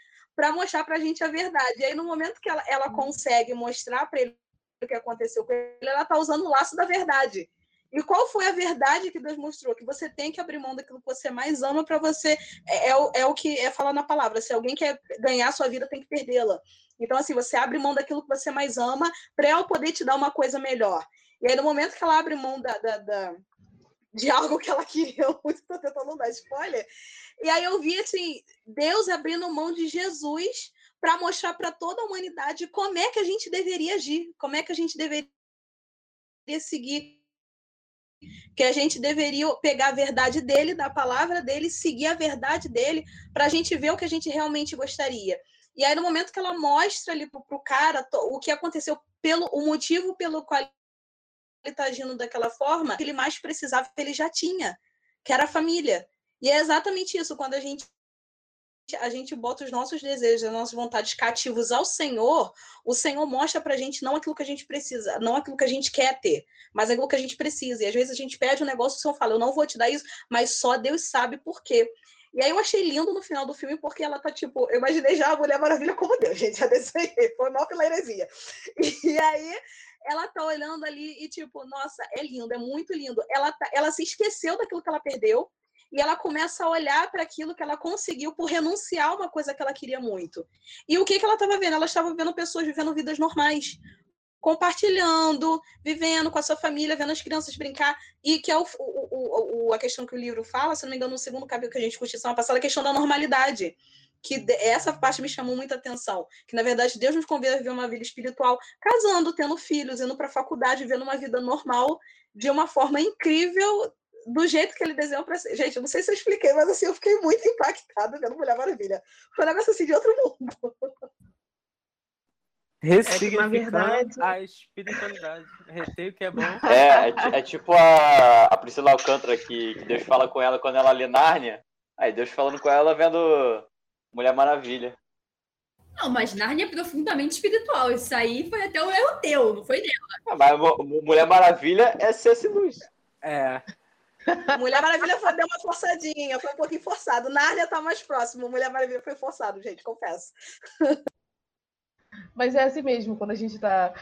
para mostrar para a gente a verdade. E aí, no momento que ela, ela consegue mostrar para ele o que aconteceu com ele, ela está usando o laço da verdade. E qual foi a verdade que Deus mostrou? Que você tem que abrir mão daquilo que você mais ama para você. É, é, o, é o que é falar na palavra. Se alguém quer ganhar sua vida, tem que perdê-la. Então, assim, você abre mão daquilo que você mais ama para ela poder te dar uma coisa melhor. E aí, no momento que ela abre mão da, da, da de algo que ela queria muito, estou tentando não dar spoiler. E aí eu vi, assim, Deus abrindo mão de Jesus para mostrar para toda a humanidade como é que a gente deveria agir, como é que a gente deveria seguir, que a gente deveria pegar a verdade dele, da palavra dele, seguir a verdade dele, para a gente ver o que a gente realmente gostaria. E aí, no momento que ela mostra ali para o cara o que aconteceu, pelo o motivo pelo qual ele está agindo daquela forma, que ele mais precisava, ele já tinha, que era a família. E é exatamente isso, quando a gente a gente bota os nossos desejos, as nossas vontades cativos ao Senhor, o Senhor mostra pra gente não aquilo que a gente precisa, não aquilo que a gente quer ter, mas aquilo que a gente precisa. E às vezes a gente pede um negócio, o Senhor fala, eu não vou te dar isso, mas só Deus sabe por quê. E aí eu achei lindo no final do filme, porque ela tá tipo, eu imaginei já a Mulher Maravilha como Deus, gente, já foi mal pela heresia. E aí ela tá olhando ali e tipo, nossa, é lindo, é muito lindo. Ela, tá, ela se esqueceu daquilo que ela perdeu e ela começa a olhar para aquilo que ela conseguiu por renunciar a uma coisa que ela queria muito. E o que, que ela estava vendo? Ela estava vendo pessoas vivendo vidas normais, compartilhando, vivendo com a sua família, vendo as crianças brincar, e que é o, o, o, a questão que o livro fala, se não me engano, no segundo capítulo que a gente discutiu semana passada, a questão da normalidade. Que essa parte me chamou muita atenção. Que, na verdade, Deus nos convida a viver uma vida espiritual, casando, tendo filhos, indo para a faculdade, vivendo uma vida normal, de uma forma incrível, do jeito que ele desenhou para ser. Gente, eu não sei se eu expliquei, mas assim, eu fiquei muito impactada vendo Mulher Maravilha. Foi um negócio assim de outro mundo. Ressignificando é verdade... a espiritualidade. Retei o que é bom. É, é, é, tipo a, a Priscila Alcântara que, que Deus fala com ela quando ela lê Nárnia. Aí Deus falando com ela vendo Mulher Maravilha. Não, mas Nárnia é profundamente espiritual. Isso aí foi até o erro teu, não foi dela. Ah, mas Mulher Maravilha é ser luz. É. Mulher Maravilha foi, deu uma forçadinha, foi um pouquinho forçado. Nárnia tá mais próximo. Mulher Maravilha foi forçado, gente, confesso. Mas é assim mesmo, quando a gente está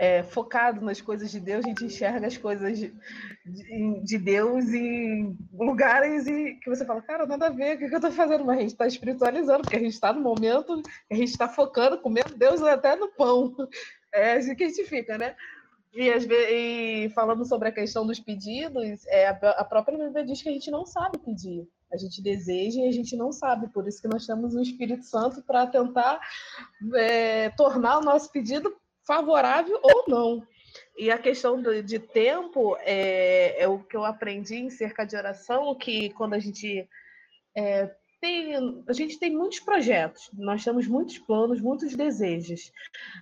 é, focado nas coisas de Deus, a gente enxerga as coisas de, de, de, Deus em lugares e que você fala, cara, nada a ver, o que, que eu estou fazendo? Mas a gente está espiritualizando, porque a gente está no momento, a gente está focando, comendo Deus até no pão. É assim que a gente fica, né? E, e falando sobre a questão dos pedidos, é, a própria Bíblia diz que a gente não sabe pedir. A gente deseja e a gente não sabe. Por isso que nós temos o Espírito Santo para tentar é, tornar o nosso pedido favorável ou não. E a questão de, de tempo é, é, o que eu aprendi em cerca de oração, que quando a gente é, tem, a gente tem muitos projetos, nós temos muitos planos, muitos desejos.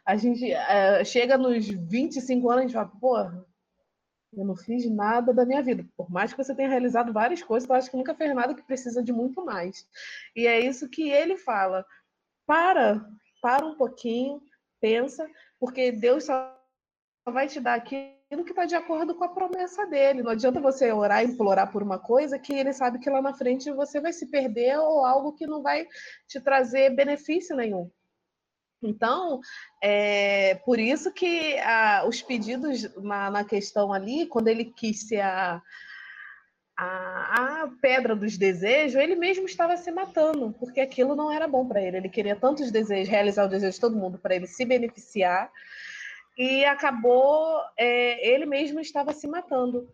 A gente é, chega nos 25 anos e fala, pô, eu não fiz nada da minha vida. Por mais que você tenha realizado várias coisas, eu acho que nunca fez nada que precisa de muito mais. E é isso que ele fala. Para, para um pouquinho, pensa, porque Deus só vai te dar aquilo que está de acordo com a promessa dele. Não adianta você orar e implorar por uma coisa que ele sabe que lá na frente você vai se perder ou algo que não vai te trazer benefício nenhum. Então, é por isso que a, os pedidos na, na, questão ali, quando ele quis ser a, a, a, pedra dos desejos, ele mesmo estava se matando, porque aquilo não era bom para ele. Ele queria tantos desejos, realizar o desejo de todo mundo para ele se beneficiar, e acabou, é, ele mesmo estava se matando.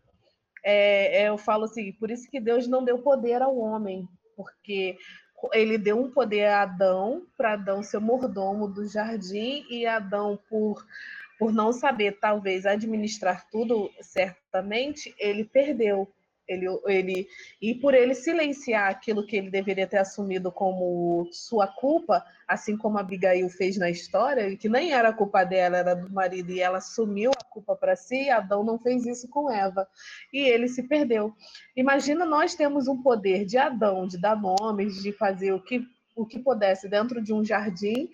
É, é eu falo assim, por isso que Deus não deu poder ao homem, porque ele deu um poder a Adão, para Adão ser mordomo do jardim, e Adão, por, por não saber, talvez, administrar tudo certamente, ele perdeu. Ele, ele, e por ele silenciar aquilo que ele deveria ter assumido como sua culpa, assim como a Abigail fez na história, que nem era culpa dela, era do marido, e ela assumiu a culpa para si, Adão não fez isso com Eva, e ele se perdeu. Imagina nós temos um poder de Adão, de dar nomes, de fazer o que, o que pudesse dentro de um jardim,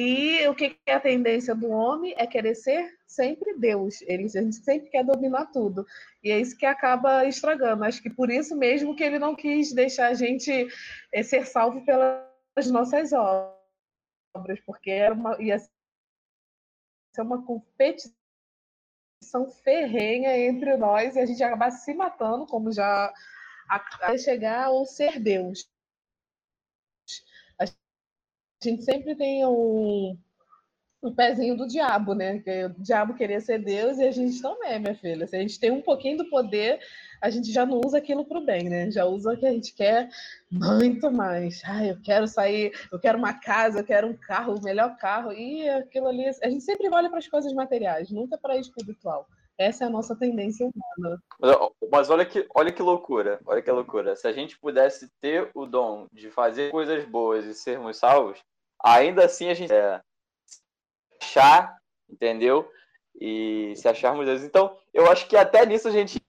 e o que é a tendência do homem é querer ser sempre Deus. Ele a gente sempre quer dominar tudo. E é isso que acaba estragando. Acho que por isso mesmo que ele não quis deixar a gente é, ser salvo pelas nossas obras, porque era uma, ia ser uma competição ferrenha entre nós e a gente acabar se matando, como já a, chegar ao ser Deus gente sempre tem um, pezinho do diabo, né? Que o diabo queria ser Deus e a gente também, minha filha. Se a gente tem um pouquinho do poder, a gente já não usa aquilo para o bem, né? Já usa o que a gente quer muito mais. Ai, eu quero sair, eu quero uma casa, eu quero um carro, o melhor carro. E aquilo ali, a gente sempre olha para as coisas materiais, nunca para a espiritual. Essa é a nossa tendência humana. Mas olha que, olha que loucura, olha que loucura. Se a gente pudesse ter o dom de fazer coisas boas e sermos salvos, ainda assim a gente é, achar, entendeu? E se acharmos Deus. Então, eu acho que até nisso a gente.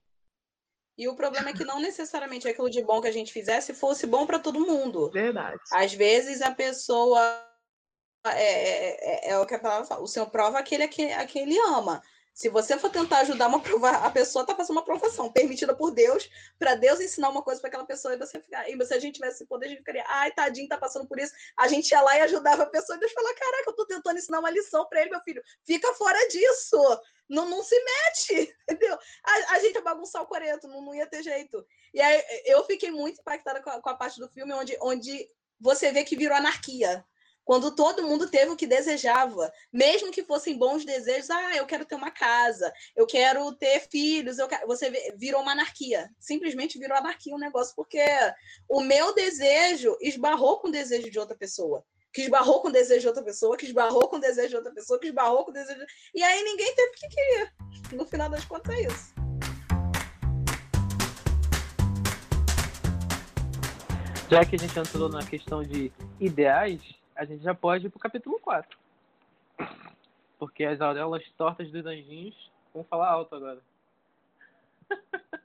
E o problema é que não necessariamente aquilo de bom que a gente fizesse fosse bom para todo mundo. Verdade. Às vezes a pessoa é, é, é, é o que a palavra fala, o Senhor prova aquele a quem, a quem ele ama. Se você for tentar ajudar uma prova, a pessoa está fazendo uma provação permitida por Deus, para Deus ensinar uma coisa para aquela pessoa e você ficar. E se a gente tivesse poder, a gente ficaria, ai, tadinho, tá passando por isso. A gente ia lá e ajudava a pessoa e Deus falou: caraca, eu tô tentando ensinar uma lição para ele, meu filho. Fica fora disso. Não, não se mete, entendeu? A, a gente ia bagunçar o coreto, não, não ia ter jeito. E aí eu fiquei muito impactada com a, com a parte do filme onde, onde você vê que virou anarquia quando todo mundo teve o que desejava, mesmo que fossem bons desejos, ah, eu quero ter uma casa, eu quero ter filhos, eu quero... você virou uma anarquia, simplesmente virou anarquia um negócio, porque o meu desejo esbarrou com o desejo de outra pessoa, que esbarrou com o desejo de outra pessoa, que esbarrou com o desejo de outra pessoa, que esbarrou com o desejo, e aí ninguém teve o que queria. No final das contas é isso. Já que a gente entrou na questão de ideais, a gente já pode ir pro capítulo 4. Porque as auréolas tortas dos anjinhos vão falar alto agora.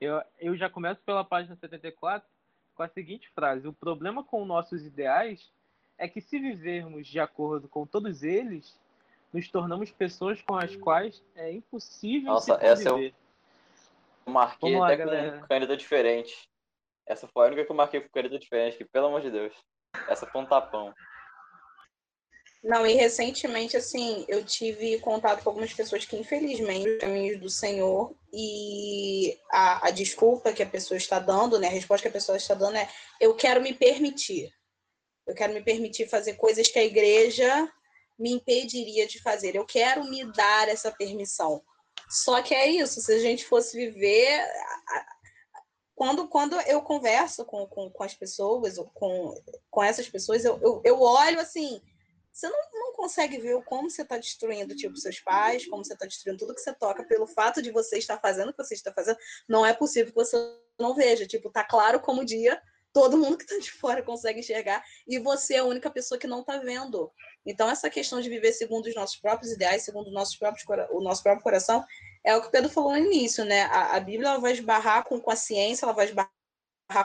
eu, eu já começo pela página 74 com a seguinte frase: O problema com nossos ideais é que, se vivermos de acordo com todos eles, nos tornamos pessoas com as quais é impossível Nossa, se essa eu marquei lá, até galera. com caneta diferente. Essa foi a única que eu marquei com caneta diferente, que pelo amor de Deus. Essa foi um tapão. Não, e recentemente, assim, eu tive contato com algumas pessoas que, infelizmente, caminhos do Senhor, e a, a desculpa que a pessoa está dando, né, a resposta que a pessoa está dando é: eu quero me permitir. Eu quero me permitir fazer coisas que a igreja me impediria de fazer. Eu quero me dar essa permissão. Só que é isso, se a gente fosse viver, quando, quando eu converso com, com, com as pessoas, com, com essas pessoas, eu, eu, eu olho assim, você não, não consegue ver como você está destruindo tipo seus pais, como você está destruindo tudo que você toca pelo fato de você estar fazendo o que você está fazendo. Não é possível que você não veja. Tipo, tá claro como dia, todo mundo que está de fora consegue enxergar e você é a única pessoa que não está vendo. Então essa questão de viver segundo os nossos próprios ideais, segundo nossos próprios, o nosso próprio coração, é o que o Pedro falou no início, né? A, a Bíblia vai esbarrar com, com a ciência, ela vai esbarrar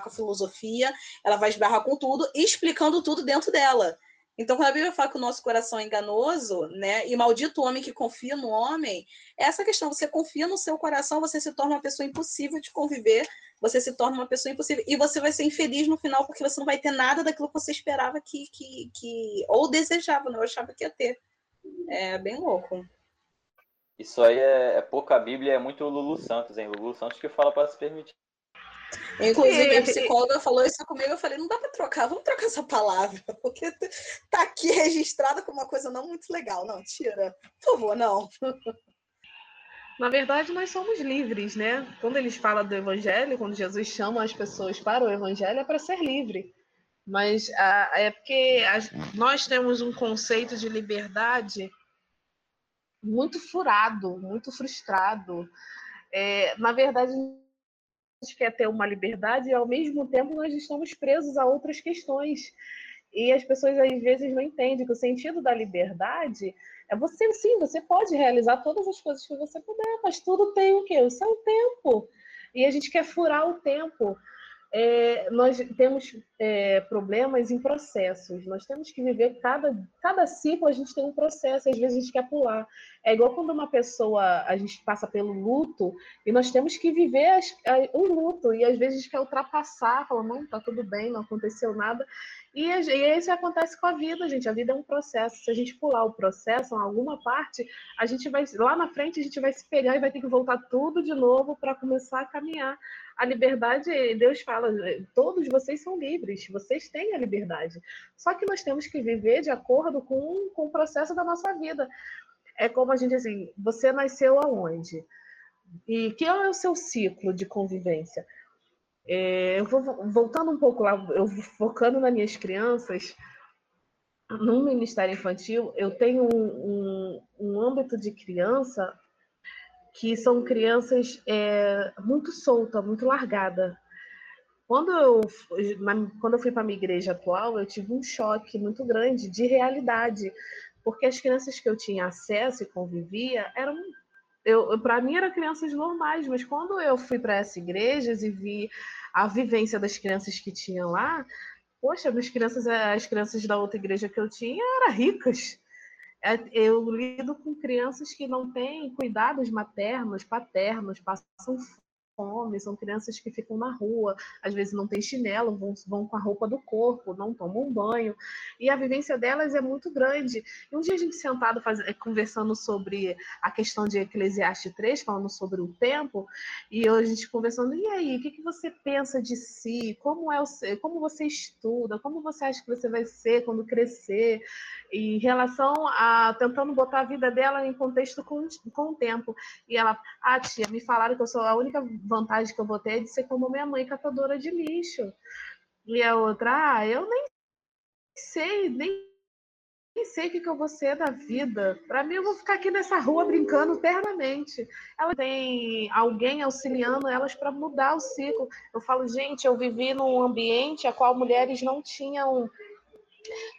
com a filosofia, ela vai esbarrar com tudo, explicando tudo dentro dela. Então, quando a Bíblia fala que o nosso coração é enganoso, né, e maldito o homem que confia no homem, é essa questão, você confia no seu coração, você se torna uma pessoa impossível de conviver, você se torna uma pessoa impossível, e você vai ser infeliz no final, porque você não vai ter nada daquilo que você esperava que, que, que ou desejava, não, eu achava que ia ter. É bem louco. Isso aí é, é pouca Bíblia, é muito Lulu Santos, hein? Lulu Santos que fala para se permitir. Inclusive, a psicóloga falou isso comigo, eu falei, não dá para trocar, vamos trocar essa palavra, porque tá aqui registrada como uma coisa não muito legal. Não, tira. Por favor, não. Na verdade, nós somos livres, né? Quando eles falam do evangelho, quando Jesus chama as pessoas para o evangelho, é para ser livre. Mas ah, é porque a, nós temos um conceito de liberdade muito furado, muito frustrado. É, na verdade, a gente quer ter uma liberdade e, ao mesmo tempo, nós estamos presos a outras questões. E as pessoas, às vezes, não entendem que o sentido da liberdade é você, sim, você pode realizar todas as coisas que você puder, mas tudo tem o quê? O seu tempo. E a gente quer furar o tempo é, nós temos é, problemas em processos. Nós temos que viver cada, cada ciclo, a gente tem um processo, às vezes a gente quer pular. É igual quando uma pessoa, a gente passa pelo luto, e nós temos que viver as, a, o luto, e às vezes a gente quer ultrapassar, fala, não, tá tudo bem, não aconteceu nada. E, e isso acontece com a vida, gente. A vida é um processo. Se a gente pular o processo em alguma parte, a gente vai lá na frente a gente vai se pegar e vai ter que voltar tudo de novo para começar a caminhar a liberdade, Deus fala, todos vocês são livres, vocês têm a liberdade. Só que nós temos que viver de acordo com, com o processo da nossa vida. É como a gente assim, você nasceu aonde? E que é o seu ciclo de convivência? É, eu vou voltando um pouco lá, eu focando nas minhas crianças, no Ministério Infantil, eu tenho um, um, um âmbito de criança que são crianças é, muito solta, muito largada. Quando eu, quando eu fui para a minha igreja atual, eu tive um choque muito grande de realidade, porque as crianças que eu tinha acesso e convivia eram eu, para mim eram crianças normais, mas quando eu fui para essa igreja e vi a vivência das crianças que tinha lá, poxa, as crianças, as crianças da outra igreja que eu tinha eram ricas, é, eu lido com crianças que não têm cuidados maternos, paternos, passam fome, são crianças que ficam na rua, às vezes não tem chinelo, vão, vão com a roupa do corpo, não tomam banho, e a vivência delas é muito grande. E um dia a gente sentado faz, eh, conversando sobre a questão de Eclesiastes 3, falando sobre o tempo, e a gente conversando, e aí, o que, que você pensa de si? Como, é o, como você estuda? Como você acha que você vai ser quando crescer? em relação a tentando botar a vida dela em contexto com, com o tempo. E ela, ah, tia, me falaram que eu sou a única vantagem que eu vou ter é de ser como minha mãe, catadora de lixo. E a outra, ah, eu nem sei, nem, nem sei o que, que eu vou ser da vida. Para mim, eu vou ficar aqui nessa rua brincando eternamente. Ela tem alguém auxiliando elas para mudar o ciclo. Eu falo, gente, eu vivi num ambiente a qual mulheres não tinham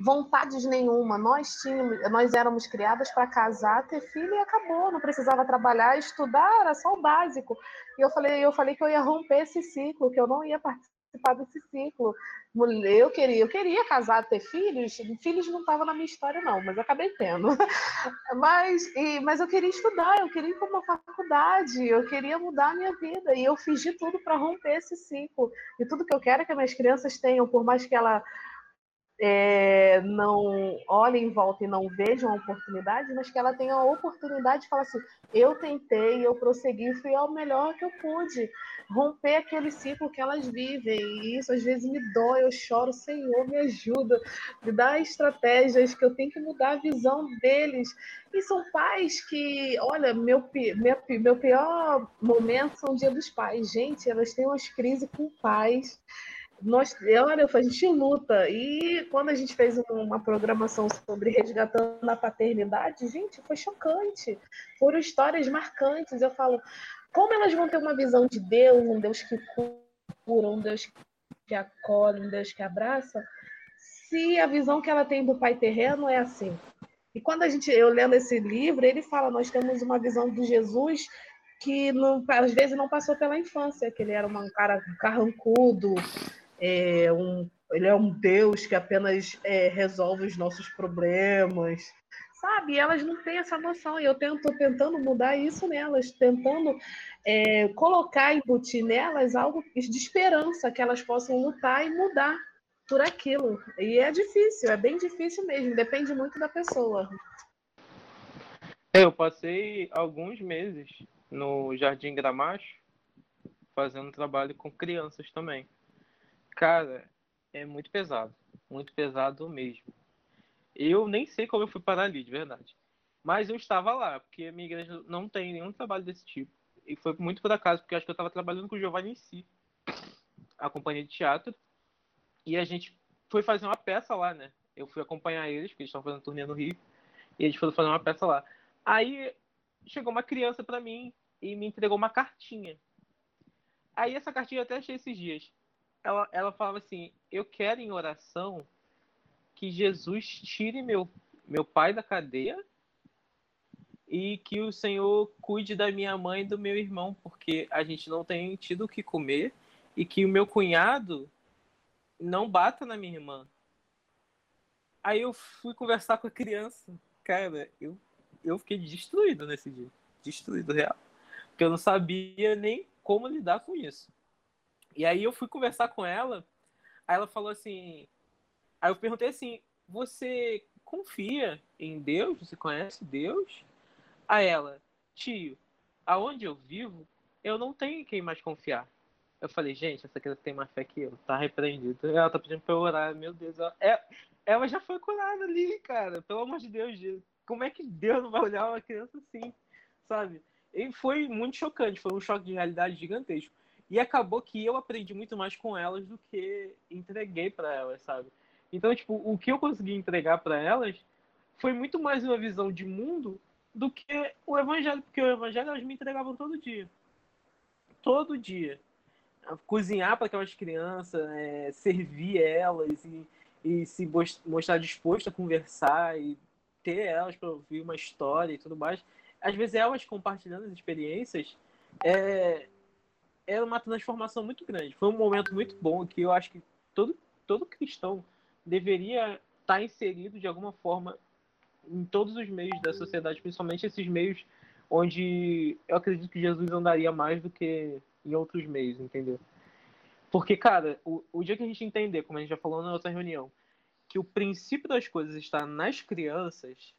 vontades nenhuma. Nós tínhamos, nós éramos criadas para casar, ter filho e acabou. Não precisava trabalhar, estudar, era só o básico. E eu falei, eu falei que eu ia romper esse ciclo, que eu não ia participar desse ciclo. Eu queria, eu queria casar, ter filhos. Filhos não estavam na minha história não, mas acabei tendo. Mas, e, mas eu queria estudar, eu queria ir para uma faculdade, eu queria mudar a minha vida e eu fiz de tudo para romper esse ciclo. E tudo que eu quero é que minhas crianças tenham, por mais que ela é, não olhem em volta e não vejam a oportunidade, mas que ela tenha a oportunidade de falar assim: eu tentei, eu prossegui, fui ao melhor que eu pude, romper aquele ciclo que elas vivem. E isso às vezes me dói, eu choro, Senhor, me ajuda, me dá estratégias que eu tenho que mudar a visão deles. E são pais que, olha, meu, meu, meu pior momento são o dia dos pais. Gente, elas têm umas crises com pais nós, olha, a gente luta. E quando a gente fez uma programação sobre resgatando a paternidade, gente, foi chocante. Foram histórias marcantes. Eu falo, como elas vão ter uma visão de Deus, um Deus que cura, um Deus que acolhe, um Deus que abraça, se a visão que ela tem do pai terreno é assim. E quando a gente, eu lendo esse livro, ele fala, nós temos uma visão de Jesus que não, às vezes não passou pela infância, que ele era um cara carrancudo, é um, ele é um Deus que apenas é, resolve os nossos problemas, sabe? Elas não têm essa noção. E eu estou tentando mudar isso nelas, tentando é, colocar, embutir nelas algo de esperança, que elas possam lutar e mudar por aquilo. E é difícil, é bem difícil mesmo, depende muito da pessoa. Eu passei alguns meses no Jardim Gramacho fazendo trabalho com crianças também. Cara, é muito pesado. Muito pesado mesmo. Eu nem sei como eu fui parar ali, de verdade. Mas eu estava lá, porque a minha igreja não tem nenhum trabalho desse tipo. E foi muito por acaso, porque acho que eu estava trabalhando com o Giovanni em si, a companhia de teatro. E a gente foi fazer uma peça lá, né? Eu fui acompanhar eles, porque eles estavam fazendo turnê no Rio. E eles foram fazer uma peça lá. Aí chegou uma criança para mim e me entregou uma cartinha. Aí essa cartinha eu até achei esses dias ela, ela falava assim: Eu quero em oração que Jesus tire meu, meu pai da cadeia e que o Senhor cuide da minha mãe e do meu irmão, porque a gente não tem tido o que comer e que o meu cunhado não bata na minha irmã. Aí eu fui conversar com a criança. Cara, eu, eu fiquei destruído nesse dia. Destruído, real. Porque eu não sabia nem como lidar com isso. E aí eu fui conversar com ela, aí ela falou assim. Aí eu perguntei assim: você confia em Deus? Você conhece Deus? A ela, tio, aonde eu vivo, eu não tenho em quem mais confiar. Eu falei, gente, essa criança tem mais fé que eu, tá repreendido. Ela tá pedindo pra eu orar, meu Deus. Ela, é, ela já foi curada ali, cara. Pelo amor de Deus, como é que Deus não vai olhar uma criança assim, sabe? E foi muito chocante, foi um choque de realidade gigantesco. E acabou que eu aprendi muito mais com elas do que entreguei para elas, sabe? Então, tipo, o que eu consegui entregar para elas foi muito mais uma visão de mundo do que o evangelho, porque o evangelho elas me entregavam todo dia. Todo dia. Cozinhar para aquelas crianças, é, servir elas e, e se mostrar disposto a conversar e ter elas para ouvir uma história e tudo mais. Às vezes elas compartilhando as experiências é, era uma transformação muito grande. Foi um momento muito bom que eu acho que todo, todo cristão deveria estar inserido de alguma forma em todos os meios da sociedade, principalmente esses meios onde eu acredito que Jesus andaria mais do que em outros meios, entendeu? Porque, cara, o, o dia que a gente entender, como a gente já falou na outra reunião, que o princípio das coisas está nas crianças,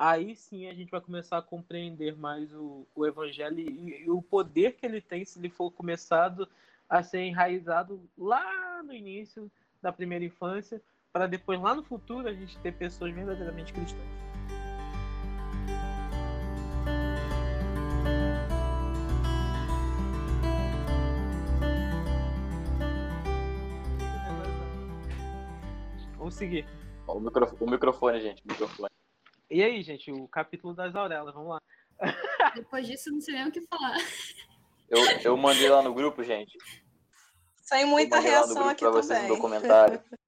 aí sim a gente vai começar a compreender mais o, o evangelho e, e, o poder que ele tem se ele for começado a ser enraizado lá no início da primeira infância, para depois lá no futuro a gente ter pessoas verdadeiramente cristãs. Vamos seguir. O microfone, o microfone, gente. O microfone. E aí, gente, o capítulo das aurelas, vamos lá. Depois disso, não sei nem o que falar. Eu, eu mandei lá no grupo, gente. Sem muita reação aqui pra vocês no documentário.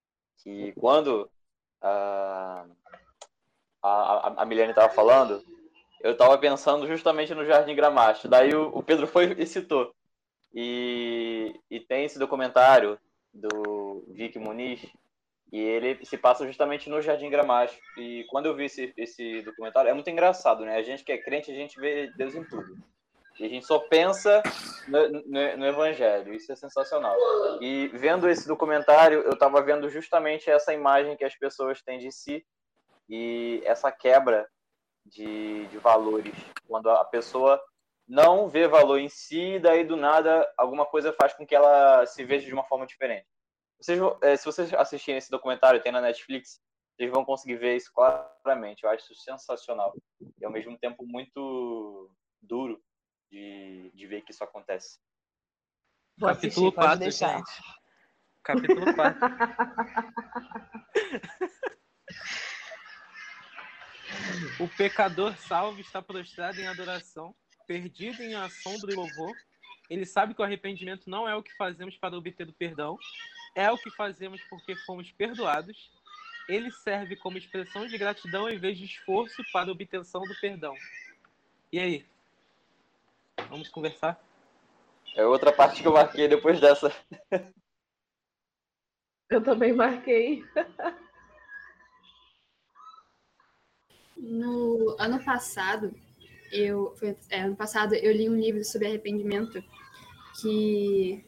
Que quando a, a, a Milene tava falando, eu tava pensando justamente no Jardim Gramacho. Daí o, o Pedro foi e citou. E, e tem esse documentário do Vic Muniz, e ele se passa justamente no Jardim Gramacho. E quando eu vi esse, esse documentário, é muito engraçado, né? A gente que é crente, a gente vê Deus em tudo. E a gente só pensa no, no, no Evangelho. Isso é sensacional. E vendo esse documentário, eu estava vendo justamente essa imagem que as pessoas têm de si e essa quebra de, de valores. Quando a pessoa não vê valor em si, daí do nada alguma coisa faz com que ela se veja de uma forma diferente. Vocês, é, se vocês assistirem esse documentário, tem na Netflix, vocês vão conseguir ver isso claramente. Eu acho isso sensacional. E ao mesmo tempo muito duro de, de ver que isso acontece. Vou Capítulo 4, deixar. gente. Capítulo 4. o pecador salvo está prostrado em adoração, perdido em assombro e louvor. Ele sabe que o arrependimento não é o que fazemos para obter o perdão, é o que fazemos porque fomos perdoados. Ele serve como expressão de gratidão em vez de esforço para a obtenção do perdão. E aí? Vamos conversar? É outra parte que eu marquei depois dessa. Eu também marquei. No ano passado, eu foi, é, ano passado eu li um livro sobre arrependimento que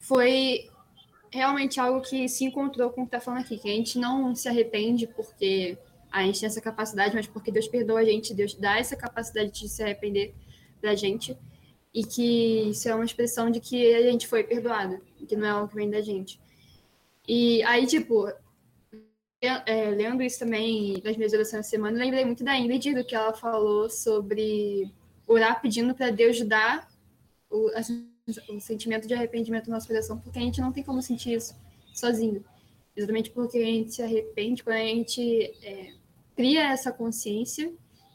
foi realmente algo que se encontrou com o que está falando aqui, que a gente não se arrepende porque a gente tem essa capacidade, mas porque Deus perdoa a gente, Deus dá essa capacidade de se arrepender da gente, e que isso é uma expressão de que a gente foi perdoado, que não é algo que vem da gente. E aí, tipo, é, lendo isso também nas minhas orações da semana, lembrei muito da Ingrid, do que ela falou sobre orar pedindo para Deus dar o, assim, o sentimento de arrependimento no nosso coração, porque a gente não tem como sentir isso sozinho. Exatamente porque a gente se arrepende, quando a gente é, cria essa consciência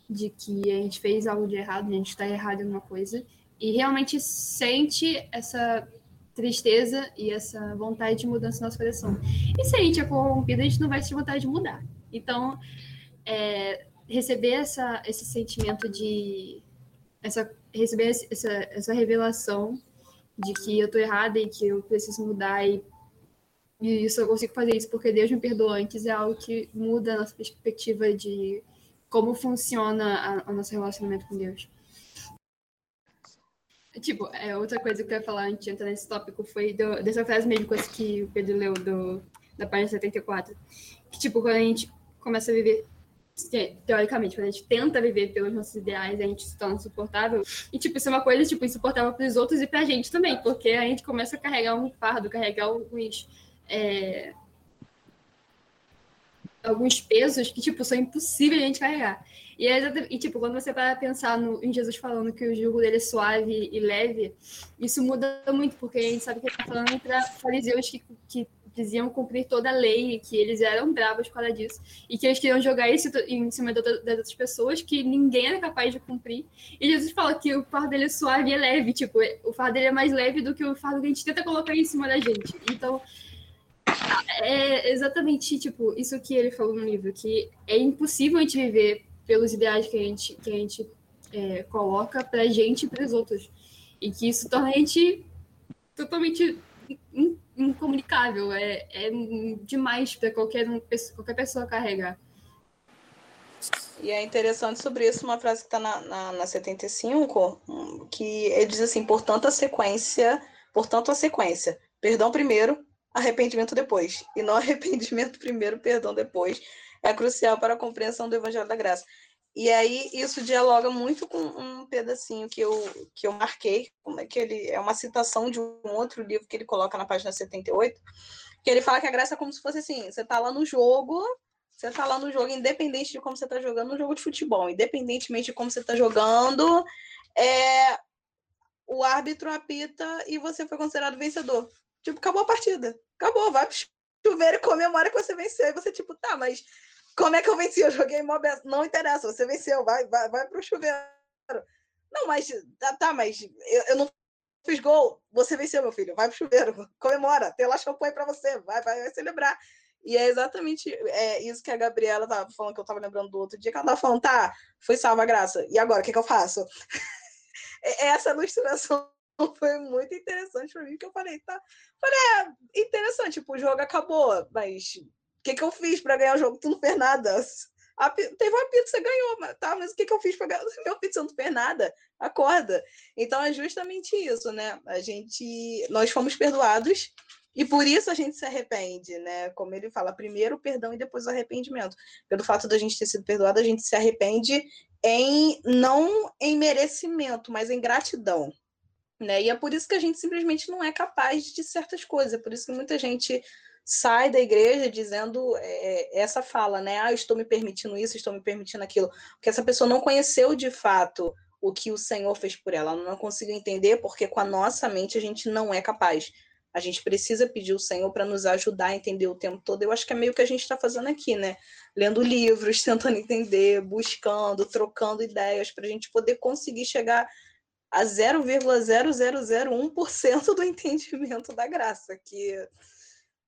de que a gente fez algo de errado, a gente está errado em uma coisa, e realmente sente essa tristeza e essa vontade de mudança no nosso coração. E se a gente é corrompido, a gente não vai ter vontade de mudar. Então, é, receber essa, esse sentimento de. Essa, receber essa, essa revelação de que eu tô errada e que eu preciso mudar e, e isso eu consigo fazer isso porque Deus me perdoou antes é algo que muda a nossa perspectiva de como funciona o nosso relacionamento com Deus. Tipo, é, outra coisa que eu ia falar antes de entrar nesse tópico foi do, dessa frase mesmo que o Pedro leu do, da página 74. Que, tipo, quando a gente começa a viver teoricamente, quando a gente tenta viver pelos nossos ideais, a gente se torna insuportável. E, tipo, isso é uma coisa, tipo, insuportável para os outros e para a gente também, porque a gente começa a carregar um fardo, carregar alguns... É... alguns pesos que, tipo, são impossíveis a gente carregar. E, é, e tipo, quando você vai pensar no, em Jesus falando que o jugo dele é suave e leve, isso muda muito, porque a gente sabe que ele está falando para fariseus que, que diziam cumprir toda a lei, que eles eram bravos por causa disso, e que eles queriam jogar isso em cima das outras pessoas que ninguém era capaz de cumprir. E Jesus fala que o fardo dele é suave e é leve, tipo, o fardo dele é mais leve do que o fardo que a gente tenta colocar em cima da gente. Então, é exatamente, tipo, isso que ele falou no livro, que é impossível a gente viver pelos ideais que a gente, que a gente é, coloca pra gente e para os outros. E que isso torna a gente totalmente incomunicável, é, é demais para qualquer, um, qualquer pessoa carregar. E é interessante sobre isso uma frase que está na, na, na 75, que ele diz assim, portanto a sequência, portanto a sequência, perdão primeiro, arrependimento depois, e não arrependimento primeiro, perdão depois, é crucial para a compreensão do Evangelho da Graça. E aí isso dialoga muito com um pedacinho que eu, que eu marquei, é que ele é uma citação de um outro livro que ele coloca na página 78, que ele fala que a graça é como se fosse assim, você está lá no jogo, você está lá no jogo, independente de como você está jogando, um jogo de futebol, independentemente de como você está jogando, é, o árbitro apita e você foi considerado vencedor. Tipo, acabou a partida. Acabou, vai pro chuveiro e comemora que você venceu. E você, tipo, tá, mas como é que eu venci? Eu joguei mob. Não interessa, você venceu, vai, vai, vai pro chuveiro. Não, mas tá, tá mas eu, eu não fiz gol. Você venceu, meu filho. Vai pro chuveiro, comemora, tem lá champanhe para você, vai, vai, vai celebrar. E é exatamente é, isso que a Gabriela tava falando, que eu tava lembrando do outro dia, que ela tava falando, tá, foi salva a graça. E agora, o que, que eu faço? Essa ilustração foi muito interessante para mim, que eu falei, tá. Falei, é interessante, tipo, o jogo acabou, mas que, que eu fiz para ganhar o jogo? Tu não fez nada. A, teve uma pizza, você ganhou, mas, tá, mas o que, que eu fiz para ganhar? Meu pizza não fez nada. Acorda. Então é justamente isso, né? A gente. Nós fomos perdoados e por isso a gente se arrepende, né? Como ele fala, primeiro o perdão e depois o arrependimento. Pelo fato da gente ter sido perdoado, a gente se arrepende em não em merecimento, mas em gratidão. Né? E é por isso que a gente simplesmente não é capaz de certas coisas. É por isso que muita gente sai da igreja dizendo é, essa fala, né? Ah, estou me permitindo isso, estou me permitindo aquilo. Porque essa pessoa não conheceu de fato o que o Senhor fez por ela. Ela não conseguiu entender porque com a nossa mente a gente não é capaz. A gente precisa pedir o Senhor para nos ajudar a entender o tempo todo. Eu acho que é meio que a gente está fazendo aqui, né? Lendo livros, tentando entender, buscando, trocando ideias, para a gente poder conseguir chegar a 0,0001% do entendimento da graça, que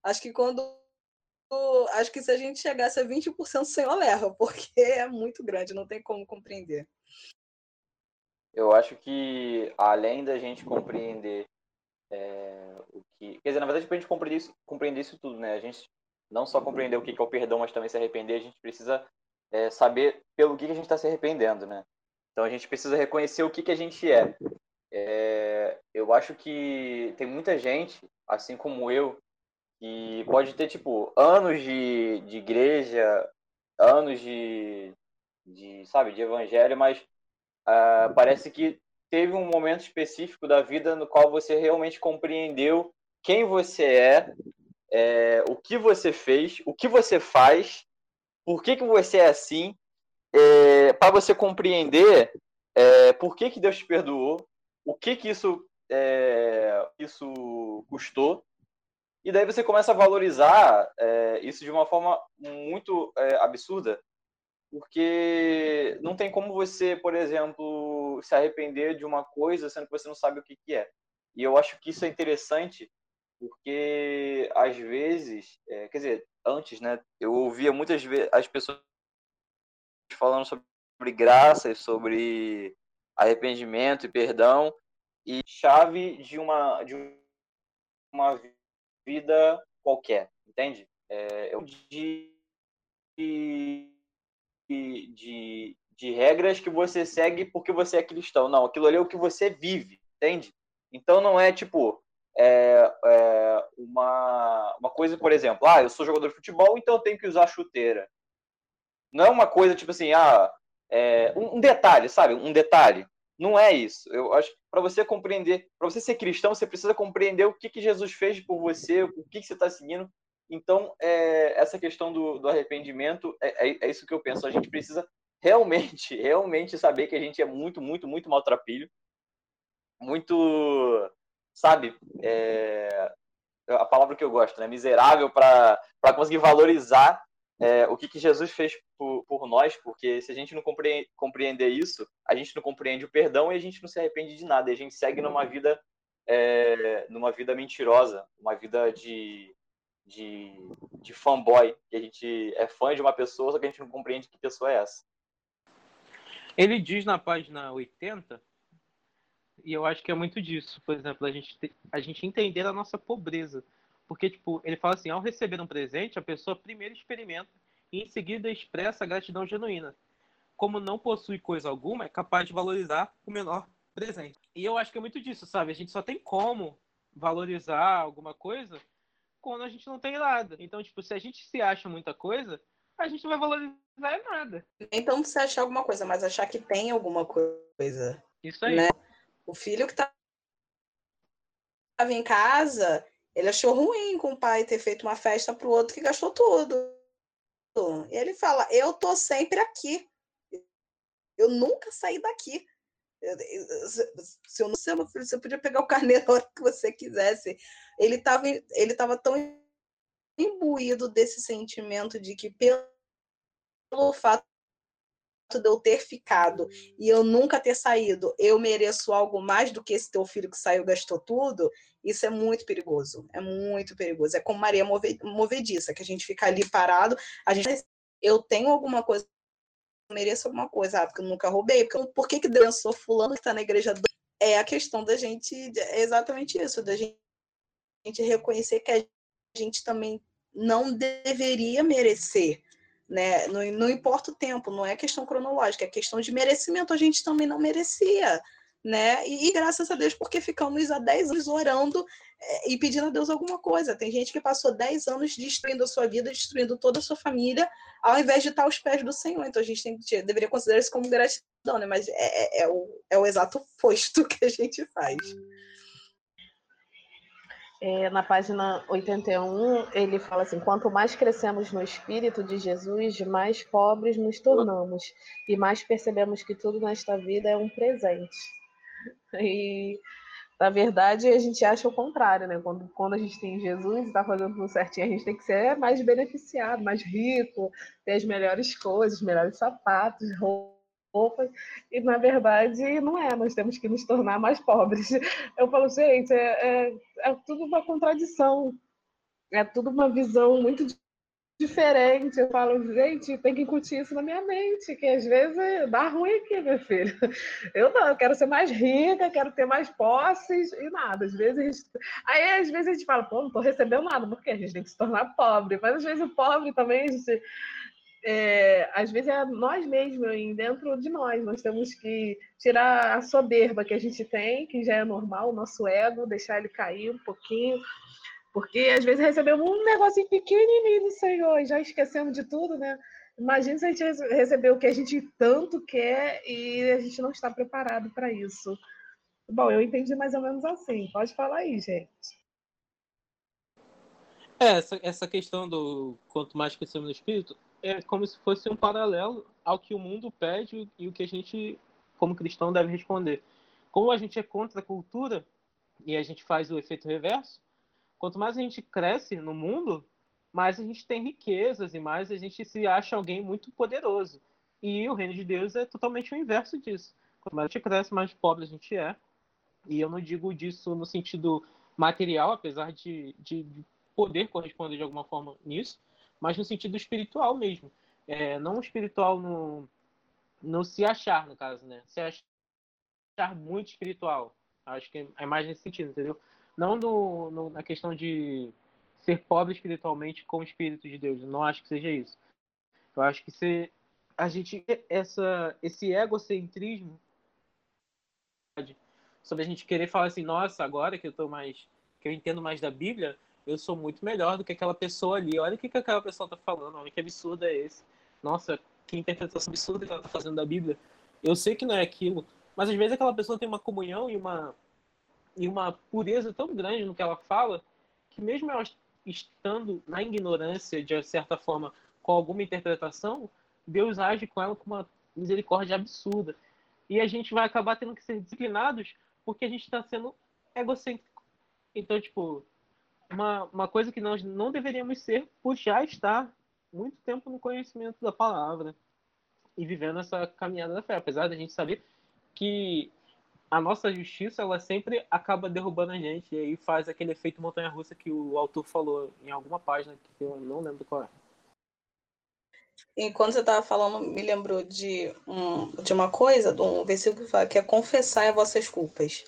Acho que quando. Acho que se a gente chegasse a 20%, o Senhor leva, porque é muito grande, não tem como compreender. Eu acho que, além da gente compreender é, o que. Quer dizer, na verdade, para a gente compreender isso, compreender isso tudo, né? A gente não só compreender o que é o perdão, mas também se arrepender, a gente precisa é, saber pelo que a gente está se arrependendo, né? Então a gente precisa reconhecer o que, que a gente é. é. Eu acho que tem muita gente, assim como eu, que pode ter, tipo, anos de, de igreja, anos de, de, sabe, de evangelho, mas uh, parece que teve um momento específico da vida no qual você realmente compreendeu quem você é, é o que você fez, o que você faz, por que, que você é assim, é, para você compreender é, por que, que Deus te perdoou, o que, que isso, é, isso custou, e daí você começa a valorizar é, isso de uma forma muito é, absurda, porque não tem como você, por exemplo, se arrepender de uma coisa sendo que você não sabe o que, que é. E eu acho que isso é interessante, porque às vezes, é, quer dizer, antes, né, eu ouvia muitas vezes as pessoas falando sobre graça e sobre arrependimento e perdão, e chave de uma, de uma vida qualquer, entende? É, de, de, de, de regras que você segue porque você é cristão. Não, aquilo ali é o que você vive, entende? Então não é tipo é, é uma, uma coisa, por exemplo, ah, eu sou jogador de futebol, então eu tenho que usar chuteira. Não é uma coisa tipo assim, ah, é, um, um detalhe, sabe? Um detalhe. Não é isso. Eu acho que para você compreender, para você ser cristão, você precisa compreender o que, que Jesus fez por você, o que, que você está seguindo. Então, é, essa questão do, do arrependimento, é, é, é, isso que eu penso. A gente precisa realmente, realmente saber que a gente é muito, muito, muito maltrapilho. Muito, sabe, é, a palavra que eu gosto, né? Miserável para conseguir valorizar é, o que, que Jesus fez por, por, nós, porque se a gente não compreender, isso, a gente não compreende o perdão e a gente não se arrepende de nada. E a gente segue numa vida, é, numa vida mentirosa, uma vida de, de, de fanboy, que a gente é fã de uma pessoa, só que a gente não compreende que pessoa é essa. Ele diz na página 80, e eu acho que é muito disso, por exemplo, a gente, a gente entender a nossa pobreza porque, tipo, ele fala assim, ao receber um presente, a pessoa primeiro experimenta e em seguida expressa a gratidão genuína. como não possui coisa alguma, é capaz de valorizar o menor presente. E eu acho que é muito disso, sabe? A gente só tem como valorizar alguma coisa quando a gente não tem nada. Então, tipo, se a gente se acha muita coisa, a gente não vai valorizar nada. Nem tanto se achar alguma coisa, mas achar que tem alguma coisa. Isso aí. Né? O filho que tá estava em casa, ele achou ruim com o pai ter feito uma festa para o outro que gastou tudo. Ele fala: Eu tô sempre aqui. Eu nunca saí daqui. Se eu não sei, meu filho, você podia pegar o carneiro a hora que você quisesse. Ele estava ele tava tão imbuído desse sentimento de que, pelo fato de eu ter ficado e eu nunca ter saído, eu mereço algo mais do que esse teu filho que saiu gastou tudo, isso é muito perigoso. É muito perigoso. É como Maria Movediça, que a gente fica ali parado, a gente eu tenho alguma coisa, eu mereço alguma coisa, ah, porque eu nunca roubei, porque, por que que sou fulano que está na igreja? É a questão da gente, é exatamente isso, da gente reconhecer que a gente também não deveria merecer, né? Não, não importa o tempo, não é questão cronológica, é questão de merecimento. A gente também não merecia, né? E, e graças a Deus, porque ficamos há 10 anos orando é, e pedindo a Deus alguma coisa. Tem gente que passou 10 anos destruindo a sua vida, destruindo toda a sua família, ao invés de estar aos pés do Senhor. Então a gente tem, deveria considerar isso como gratidão, né? Mas é, é, é o, é o exato oposto que a gente faz. É, na página 81, ele fala assim: quanto mais crescemos no Espírito de Jesus, mais pobres nos tornamos e mais percebemos que tudo nesta vida é um presente. E, na verdade, a gente acha o contrário, né? Quando, quando a gente tem Jesus e está fazendo tudo certinho, a gente tem que ser mais beneficiado, mais rico, ter as melhores coisas, melhores sapatos, roupas roupas, e na verdade não é, nós temos que nos tornar mais pobres. Eu falo, gente, é, é, é tudo uma contradição, é tudo uma visão muito diferente. Eu falo, gente, tem que incutir isso na minha mente, que às vezes dá ruim aqui, meu filho. Eu não, eu quero ser mais rica, quero ter mais posses e nada. Às vezes, aí às vezes a gente fala, pô, não estou recebendo nada, porque a gente tem que se tornar pobre. Mas às vezes o pobre também a gente é, às vezes é nós mesmos, dentro de nós. Nós temos que tirar a soberba que a gente tem, que já é normal, o nosso ego, deixar ele cair um pouquinho. Porque às vezes recebemos um negocinho pequenininho do Senhor e já esquecemos de tudo, né? Imagina se a gente receber o que a gente tanto quer e a gente não está preparado para isso. Bom, eu entendi mais ou menos assim. Pode falar aí, gente. É, essa, essa questão do quanto mais crescemos no espírito, é como se fosse um paralelo ao que o mundo pede e o que a gente, como cristão, deve responder. Como a gente é contra a cultura e a gente faz o efeito reverso, quanto mais a gente cresce no mundo, mais a gente tem riquezas e mais a gente se acha alguém muito poderoso. E o reino de Deus é totalmente o inverso disso. Quanto mais a gente cresce, mais pobre a gente é. E eu não digo disso no sentido material, apesar de, de poder corresponder de alguma forma nisso, mas no sentido espiritual mesmo. É, não espiritual no, no se achar, no caso, né? Se achar muito espiritual. Acho que é mais nesse sentido, entendeu? Não no, no, na questão de ser pobre espiritualmente com o Espírito de Deus. Eu não acho que seja isso. Eu acho que se a gente essa esse egocentrismo sobre a gente querer falar assim, nossa, agora que eu tô mais que eu entendo mais da Bíblia, eu sou muito melhor do que aquela pessoa ali. Olha o que, que aquela pessoa tá falando, olha que absurdo é esse. Nossa, que interpretação absurda que ela tá fazendo da Bíblia. Eu sei que não é aquilo, mas às vezes aquela pessoa tem uma comunhão e uma, e uma pureza tão grande no que ela fala, que mesmo ela estando na ignorância, de certa forma, com alguma interpretação, Deus age com ela com uma misericórdia absurda. E a gente vai acabar tendo que ser disciplinados porque a gente está sendo egocêntrico. Então, tipo, uma, uma coisa que nós não deveríamos ser por já estar muito tempo no conhecimento da palavra e vivendo essa caminhada da fé, apesar da gente saber que a nossa justiça ela sempre acaba derrubando a gente e aí faz aquele efeito montanha-russa que o autor falou em alguma página que eu não lembro qual é. Enquanto você estava falando, me lembrou de, um, de uma coisa, de um versículo que fala que é confessar as vossas culpas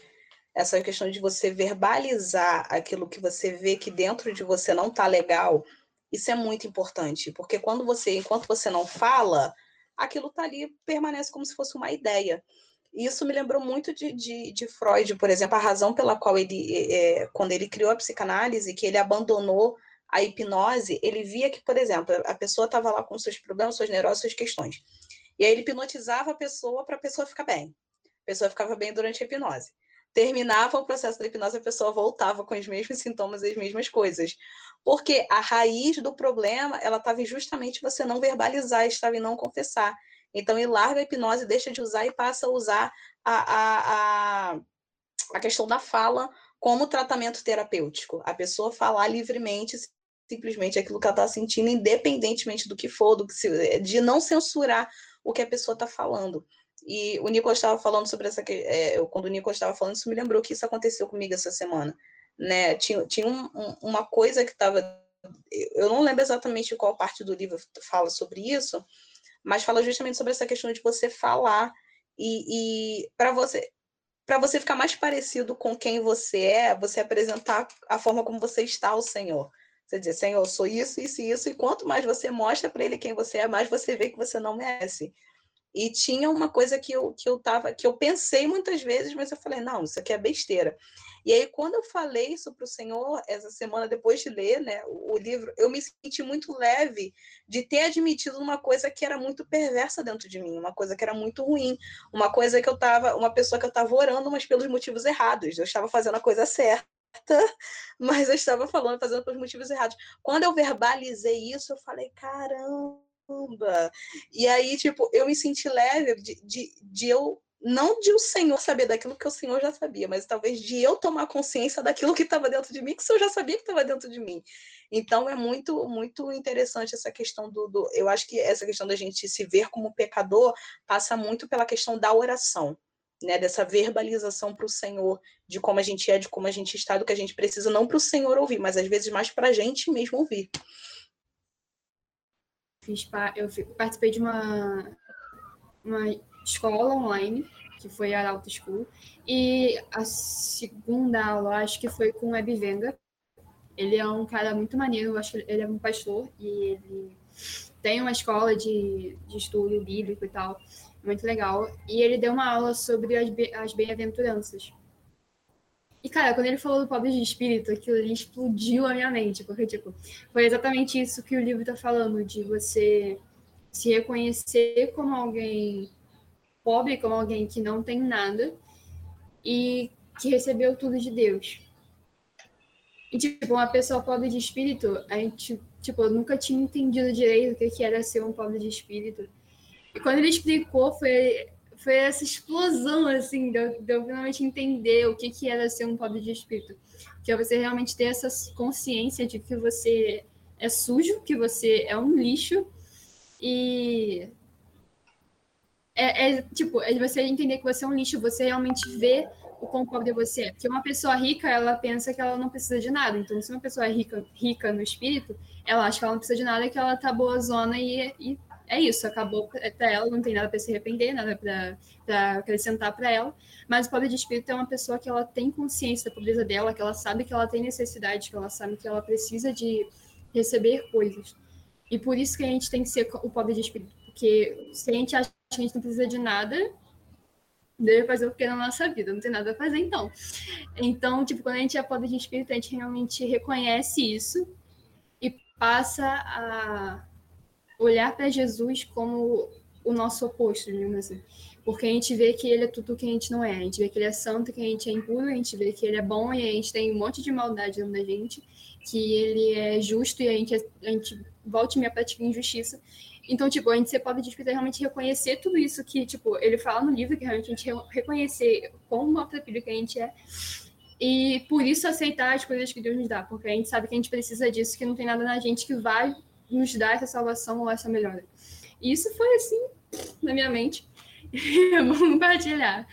essa questão de você verbalizar aquilo que você vê que dentro de você não está legal, isso é muito importante, porque quando você, enquanto você não fala, aquilo tá ali, permanece como se fosse uma ideia. E isso me lembrou muito de, de, de, Freud, por exemplo, a razão pela qual ele, é, quando ele criou a psicanálise, que ele abandonou a hipnose, ele via que, por exemplo, a pessoa estava lá com seus problemas, suas neuroses, suas questões. E aí ele hipnotizava a pessoa para a pessoa ficar bem. A pessoa ficava bem durante a hipnose. Terminava o processo da hipnose, a pessoa voltava com os mesmos sintomas e as mesmas coisas. Porque a raiz do problema, ela estava justamente você não verbalizar, estava em não confessar. Então, ele larga a hipnose, deixa de usar e passa a usar a, a, a, a questão da fala como tratamento terapêutico. A pessoa falar livremente, simplesmente aquilo que ela está sentindo, independentemente do que for, do que se, de não censurar o que a pessoa está falando. E o Nico estava falando sobre essa. É, quando o Nico estava falando, isso me lembrou que isso aconteceu comigo essa semana. Né? Tinha, tinha um, um, uma coisa que estava. Eu não lembro exatamente qual parte do livro fala sobre isso, mas fala justamente sobre essa questão de você falar e, e para você para você ficar mais parecido com quem você é, você apresentar a forma como você está ao Senhor. Você dizer, Senhor, eu sou isso, isso e isso, e quanto mais você mostra para ele quem você é, mais você vê que você não merece. E tinha uma coisa que eu, que eu tava, que eu pensei muitas vezes, mas eu falei, não, isso aqui é besteira. E aí, quando eu falei isso para o Senhor, essa semana, depois de ler né, o, o, livro, eu me senti muito leve de ter admitido uma coisa que era muito perversa dentro de mim, uma coisa que era muito ruim, uma coisa que eu estava, uma pessoa que eu estava orando, mas pelos motivos errados. Eu estava fazendo a coisa certa, mas eu estava falando, fazendo pelos motivos errados. Quando eu verbalizei isso, eu falei, caramba! E aí, tipo, eu me senti leve de, de, de eu não de o Senhor saber daquilo que o Senhor já sabia, mas talvez de eu tomar consciência daquilo que estava dentro de mim, que o Senhor já sabia que estava dentro de mim. Então é muito muito interessante essa questão do, do, eu acho que essa questão da gente se ver como pecador passa muito pela questão da oração, né, dessa verbalização para o Senhor de como a gente é, de como a gente está, do que a gente precisa não para o Senhor ouvir, mas às vezes mais para a gente mesmo ouvir eu participei de uma, uma escola online, que foi a Alta School, e a segunda aula, acho que foi com o Web Venga. Ele é um cara muito maneiro, acho que ele é um pastor, e ele tem uma escola de, de estudo bíblico e tal, muito legal. E ele deu uma aula sobre as, as bem-aventuranças. E, cara, quando ele falou do pobre de espírito, aquilo ali explodiu a minha mente, porque, tipo, foi exatamente isso que o livro tá falando, de você se reconhecer como alguém pobre, como alguém que não tem nada e que recebeu tudo de Deus. E, tipo, uma pessoa pobre de espírito, a gente, tipo, eu nunca tinha entendido direito o que era ser um pobre de espírito. E quando ele explicou, foi foi essa explosão, assim, de eu, de eu finalmente entender o que, que era ser um pobre de espírito. Que é você realmente ter essa consciência de que você é sujo, que você é um lixo, e é, é, tipo, é você entender que você é um lixo, você realmente vê o quão pobre você é. Porque uma pessoa rica, ela pensa que ela não precisa de nada. Então, se uma pessoa é rica, rica no espírito, ela acha que ela não precisa de nada, que ela tá boa zona e, e é isso, acabou para ela, não tem nada para se arrepender, nada para acrescentar para ela. Mas o pobre de espírito é uma pessoa que ela tem consciência da pobreza dela, que ela sabe que ela tem necessidade, que ela sabe que ela precisa de receber coisas. E por isso que a gente tem que ser o pobre de espírito, porque se a gente acha que a gente não precisa de nada, deve fazer o que na nossa vida, não tem nada a fazer então. Então, tipo, quando a gente é pobre de espírito, a gente realmente reconhece isso e passa a olhar para Jesus como o nosso oposto, digamos assim. Porque a gente vê que ele é tudo que a gente não é. A gente vê que ele é santo, que a gente é impuro, a gente vê que ele é bom e a gente tem um monte de maldade dentro da gente, que ele é justo e a gente, a gente volta e meia pratica injustiça. Então, tipo, a gente ser pobre de espírito é realmente reconhecer tudo isso que, tipo, ele fala no livro, que realmente a gente reconhecer como maltrapilho que a gente é. E por isso aceitar as coisas que Deus nos dá, porque a gente sabe que a gente precisa disso, que não tem nada na gente que vai nos dá essa salvação ou essa melhora. E isso foi assim, na minha mente. Vamos compartilhar.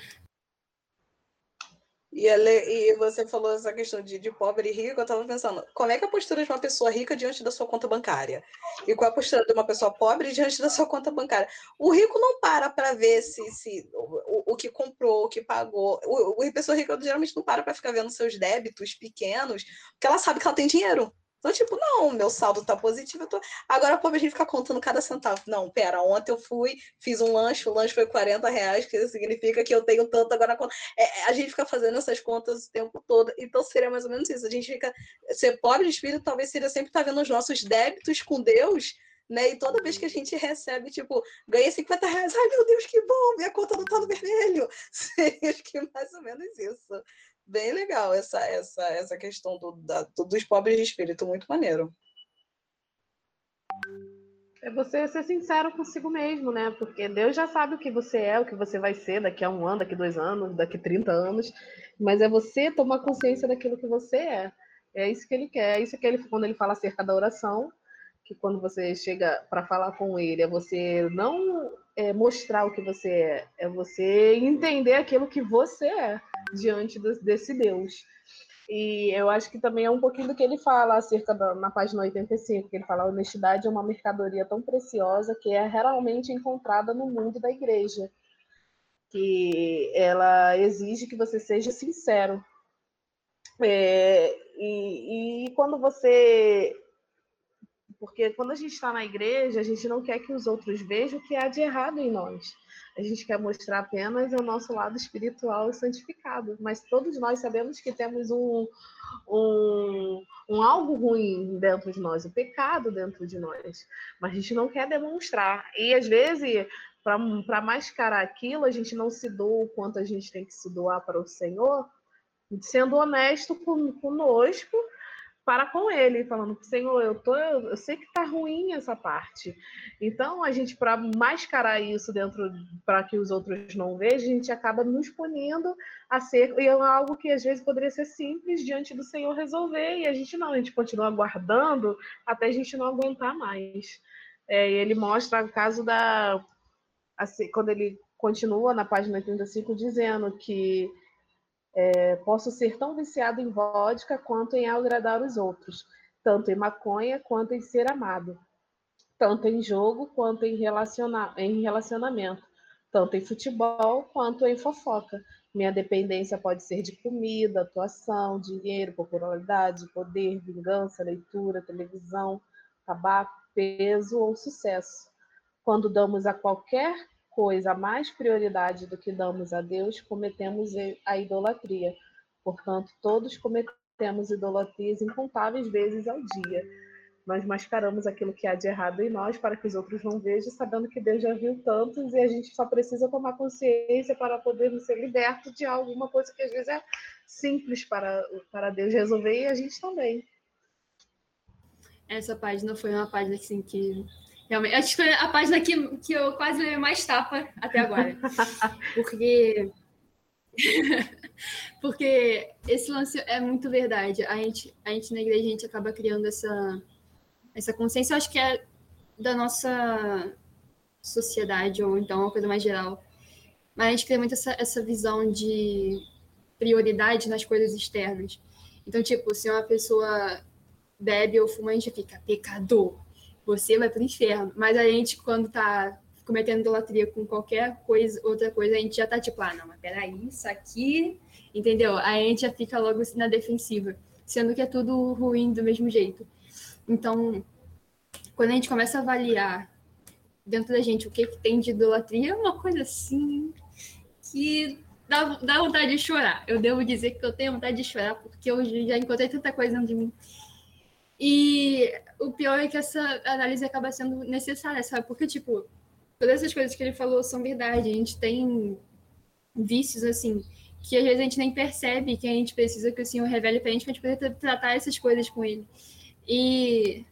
E, e você falou essa questão de, de pobre e rico, eu estava pensando, como é que é a postura de uma pessoa rica diante da sua conta bancária? E qual é a postura de uma pessoa pobre diante da sua conta bancária? O rico não para para ver se, se o, o, que comprou, o que pagou. O, o pessoa rica geralmente não para para ficar vendo seus débitos pequenos, porque ela sabe que ela tem dinheiro Então, tipo, não, meu saldo tá positivo. Tô... Agora, pô, a gente fica contando cada centavo. Não, pera, ontem eu fui, fiz um lanche, o lanche foi 40 reais, que significa que eu tenho tanto agora na conta. É, a gente fica fazendo essas contas o tempo todo. Então, seria mais ou menos isso. A gente fica. Ser pobre de espírito talvez seria sempre estar tá vendo os nossos débitos com Deus né? E toda vez que a gente recebe, tipo, ganha 50 reais, ai meu Deus, que bom, minha conta não tá no vermelho. Acho que é mais ou menos isso bem legal essa, essa, essa questão do, da, dos pobres de espírito, muito maneiro. É você ser sincero consigo mesmo, né? Porque Deus já sabe o que você é, o que você vai ser daqui a um ano, daqui a dois anos, daqui a 30 anos. Mas é você tomar consciência daquilo que você é. É isso que ele quer. É isso que ele, quando ele fala acerca da oração, que quando você chega para falar com ele, é você não é, mostrar o que você é, é você entender aquilo que você é diante desse Deus. E eu acho que também é um pouquinho do que ele fala acerca da, na página 85, que ele fala: a honestidade é uma mercadoria tão preciosa que é raramente encontrada no mundo da igreja. Que ela exige que você seja sincero. É, e, e quando você porque quando a gente está na igreja, a gente não quer que os outros vejam o que há de errado em nós. A gente quer mostrar apenas o nosso lado espiritual e santificado. Mas todos nós sabemos que temos um, um, um algo ruim dentro de nós, o um pecado dentro de nós. Mas a gente não quer demonstrar. E às vezes, para mascarar aquilo, a gente não se doa o quanto a gente tem que se doar para o Senhor, sendo honesto conosco para com ele, falando, Senhor, eu, tô, eu sei que está ruim essa parte. Então, a gente, para mascarar isso dentro, para que os outros não vejam, a gente acaba nos punindo a ser, e é algo que às vezes poderia ser simples diante do Senhor resolver, e a gente não, a gente continua aguardando até a gente não aguentar mais. É, e ele mostra o caso da. Assim, quando ele continua na página 85 dizendo que é, posso ser tão viciado em vodka quanto em agradar os outros, tanto em maconha quanto em ser amado, tanto em jogo quanto em, relaciona em relacionamento, tanto em futebol quanto em fofoca. Minha dependência pode ser de comida, atuação, dinheiro, popularidade, poder, vingança, leitura, televisão, tabaco, peso ou sucesso. Quando damos a qualquer coisa mais prioridade do que damos a Deus, cometemos a idolatria. Portanto, todos cometemos idolatrias incontáveis vezes ao dia. Nós mascaramos aquilo que há de errado em nós para que os outros não vejam, sabendo que Deus já viu tantos e a gente só precisa tomar consciência para podermos ser libertos de alguma coisa que às vezes é simples para, para Deus resolver e a gente também. Essa página foi uma página assim, que Realmente, acho que foi a página que, que eu quase levei mais tapa até agora. Porque. Porque esse lance é muito verdade. A gente, a gente na igreja a gente acaba criando essa, essa consciência, eu acho que é da nossa sociedade, ou então uma coisa mais geral. Mas a gente cria muito essa, essa visão de prioridade nas coisas externas. Então, tipo, se uma pessoa bebe ou fuma, a gente fica pecador, você vai para o inferno. Mas a gente, quando tá cometendo idolatria com qualquer coisa, outra coisa, a gente já tá tipo, ah, não, mas peraí, isso aqui, entendeu? A gente já fica logo na defensiva, sendo que é tudo ruim do mesmo jeito. Então, quando a gente começa a avaliar dentro da gente o que, que tem de idolatria, é uma coisa assim que dá, dá vontade de chorar. Eu devo dizer que eu tenho vontade de chorar, porque eu já encontrei tanta coisa dentro de mim e o pior é que essa análise acaba sendo necessária, sabe? Porque, tipo, todas essas coisas que ele falou são verdade. A gente tem vícios, assim, que às vezes a gente nem percebe que a gente precisa que o Senhor revele pra gente pra gente poder tratar essas coisas com ele. E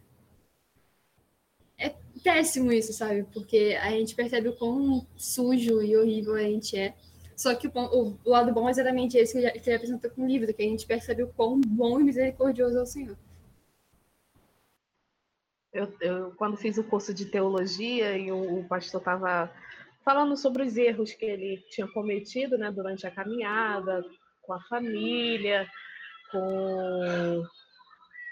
é péssimo isso, sabe? Porque a gente percebe o quão sujo e horrível a gente é. Só que o, o, lado bom é exatamente esse que ele apresentou com o livro, que a gente percebe o quão bom e misericordioso é o Senhor. Eu, eu, quando fiz o curso de teologia e o, o pastor estava falando sobre os erros que ele tinha cometido né, durante a caminhada, com a família, com,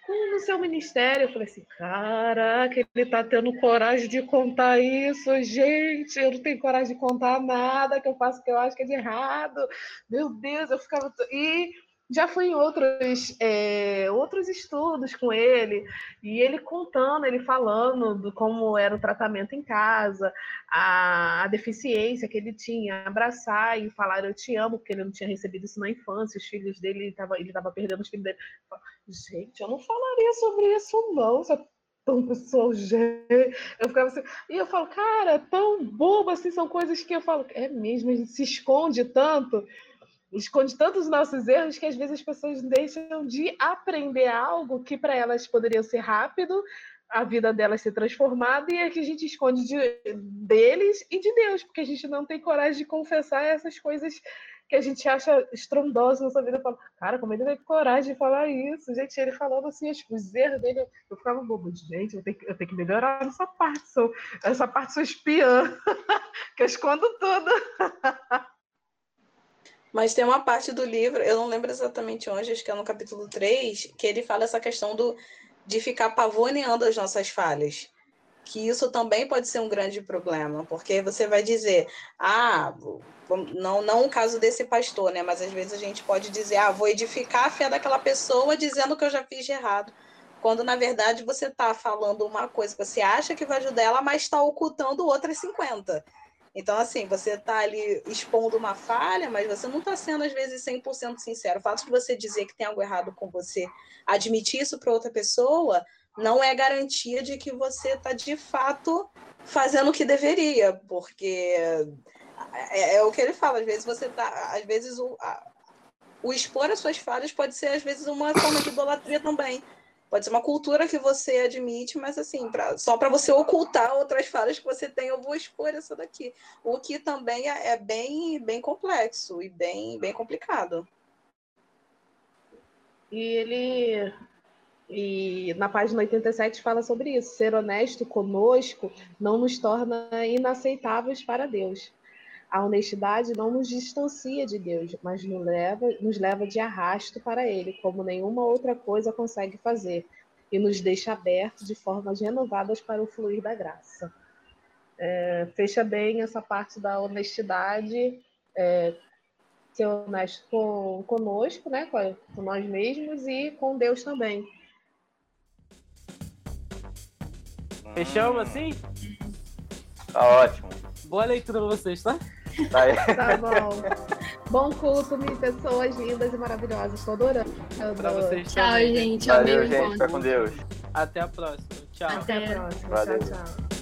com no seu ministério. Eu falei assim, caraca, ele está tendo coragem de contar isso, gente, eu não tenho coragem de contar nada que eu faço que eu acho que é de errado. Meu Deus, eu ficava. E já fui em outros, é, outros estudos com ele, e ele contando, ele falando do como era o tratamento em casa, a, a deficiência que ele tinha, abraçar e falar eu te amo, porque ele não tinha recebido isso na infância, os filhos dele, ele estava ele tava perdendo os filhos dele. Gente, eu não falaria sobre isso, não. É tão pessoal, Eu ficava assim, e eu falo, cara, tão bobo assim, são coisas que eu falo, é mesmo, a gente se esconde tanto esconde tantos nossos erros que às vezes as pessoas deixam de aprender algo que para elas poderia ser rápido, a vida delas ser transformada e é que a gente esconde de, deles e de Deus, porque a gente não tem coragem de confessar essas coisas que a gente acha estrondosas na vida. Fala, cara, como ele teve coragem de falar isso? Gente, ele falando assim, os erros dele, eu ficava bobo, gente, eu tenho, eu tenho que melhorar nessa parte, sou, essa parte sou espiã, que eu escondo tudo. Mas tem uma parte do livro, eu não lembro exatamente onde, acho que é no capítulo 3, que ele fala essa questão do, de ficar pavoneando as nossas falhas. Que isso também pode ser um grande problema, porque você vai dizer, ah, não, não o caso desse pastor, né? Mas às vezes a gente pode dizer, ah, vou edificar a fé daquela pessoa dizendo que eu já fiz de errado. Quando na verdade você está falando uma coisa que você acha que vai ajudar ela, mas está ocultando outras 50. Então, assim, você está ali expondo uma falha, mas você não está sendo, às vezes, 100% sincero. O fato de você dizer que tem algo errado com você, admitir isso para outra pessoa, não é garantia de que você está, de fato, fazendo o que deveria, porque é, é, o que ele fala, às vezes você está, às vezes o, a, o expor as suas falhas pode ser, às vezes, uma forma de idolatria também. Pode ser uma cultura que você admite, mas assim, pra, só para você ocultar outras falhas que você tem, eu vou expor essa daqui. O que também é, é bem, bem complexo e bem, bem complicado. E ele e na página 87 fala sobre isso. Ser honesto conosco não nos torna inaceitáveis para Deus. A honestidade não nos distancia de Deus, mas nos leva, nos leva de arrasto para Ele, como nenhuma outra coisa consegue fazer, e nos deixa abertos de formas renovadas para o fluir da graça. É, fecha bem essa parte da honestidade, é, ser honesto com, conosco, né, com, com nós mesmos e com Deus também. Fechamos assim? Tá ótimo. Boa leitura pra vocês, tá? Tá, tá bom. Bom culto, minhas pessoas lindas e maravilhosas. Estou adorando. Pra vocês Tchau, também. gente. Valeu, gente. Fica com Deus. Até a próxima. Tchau. Até, Até a próxima. Valeu. Tchau, tchau.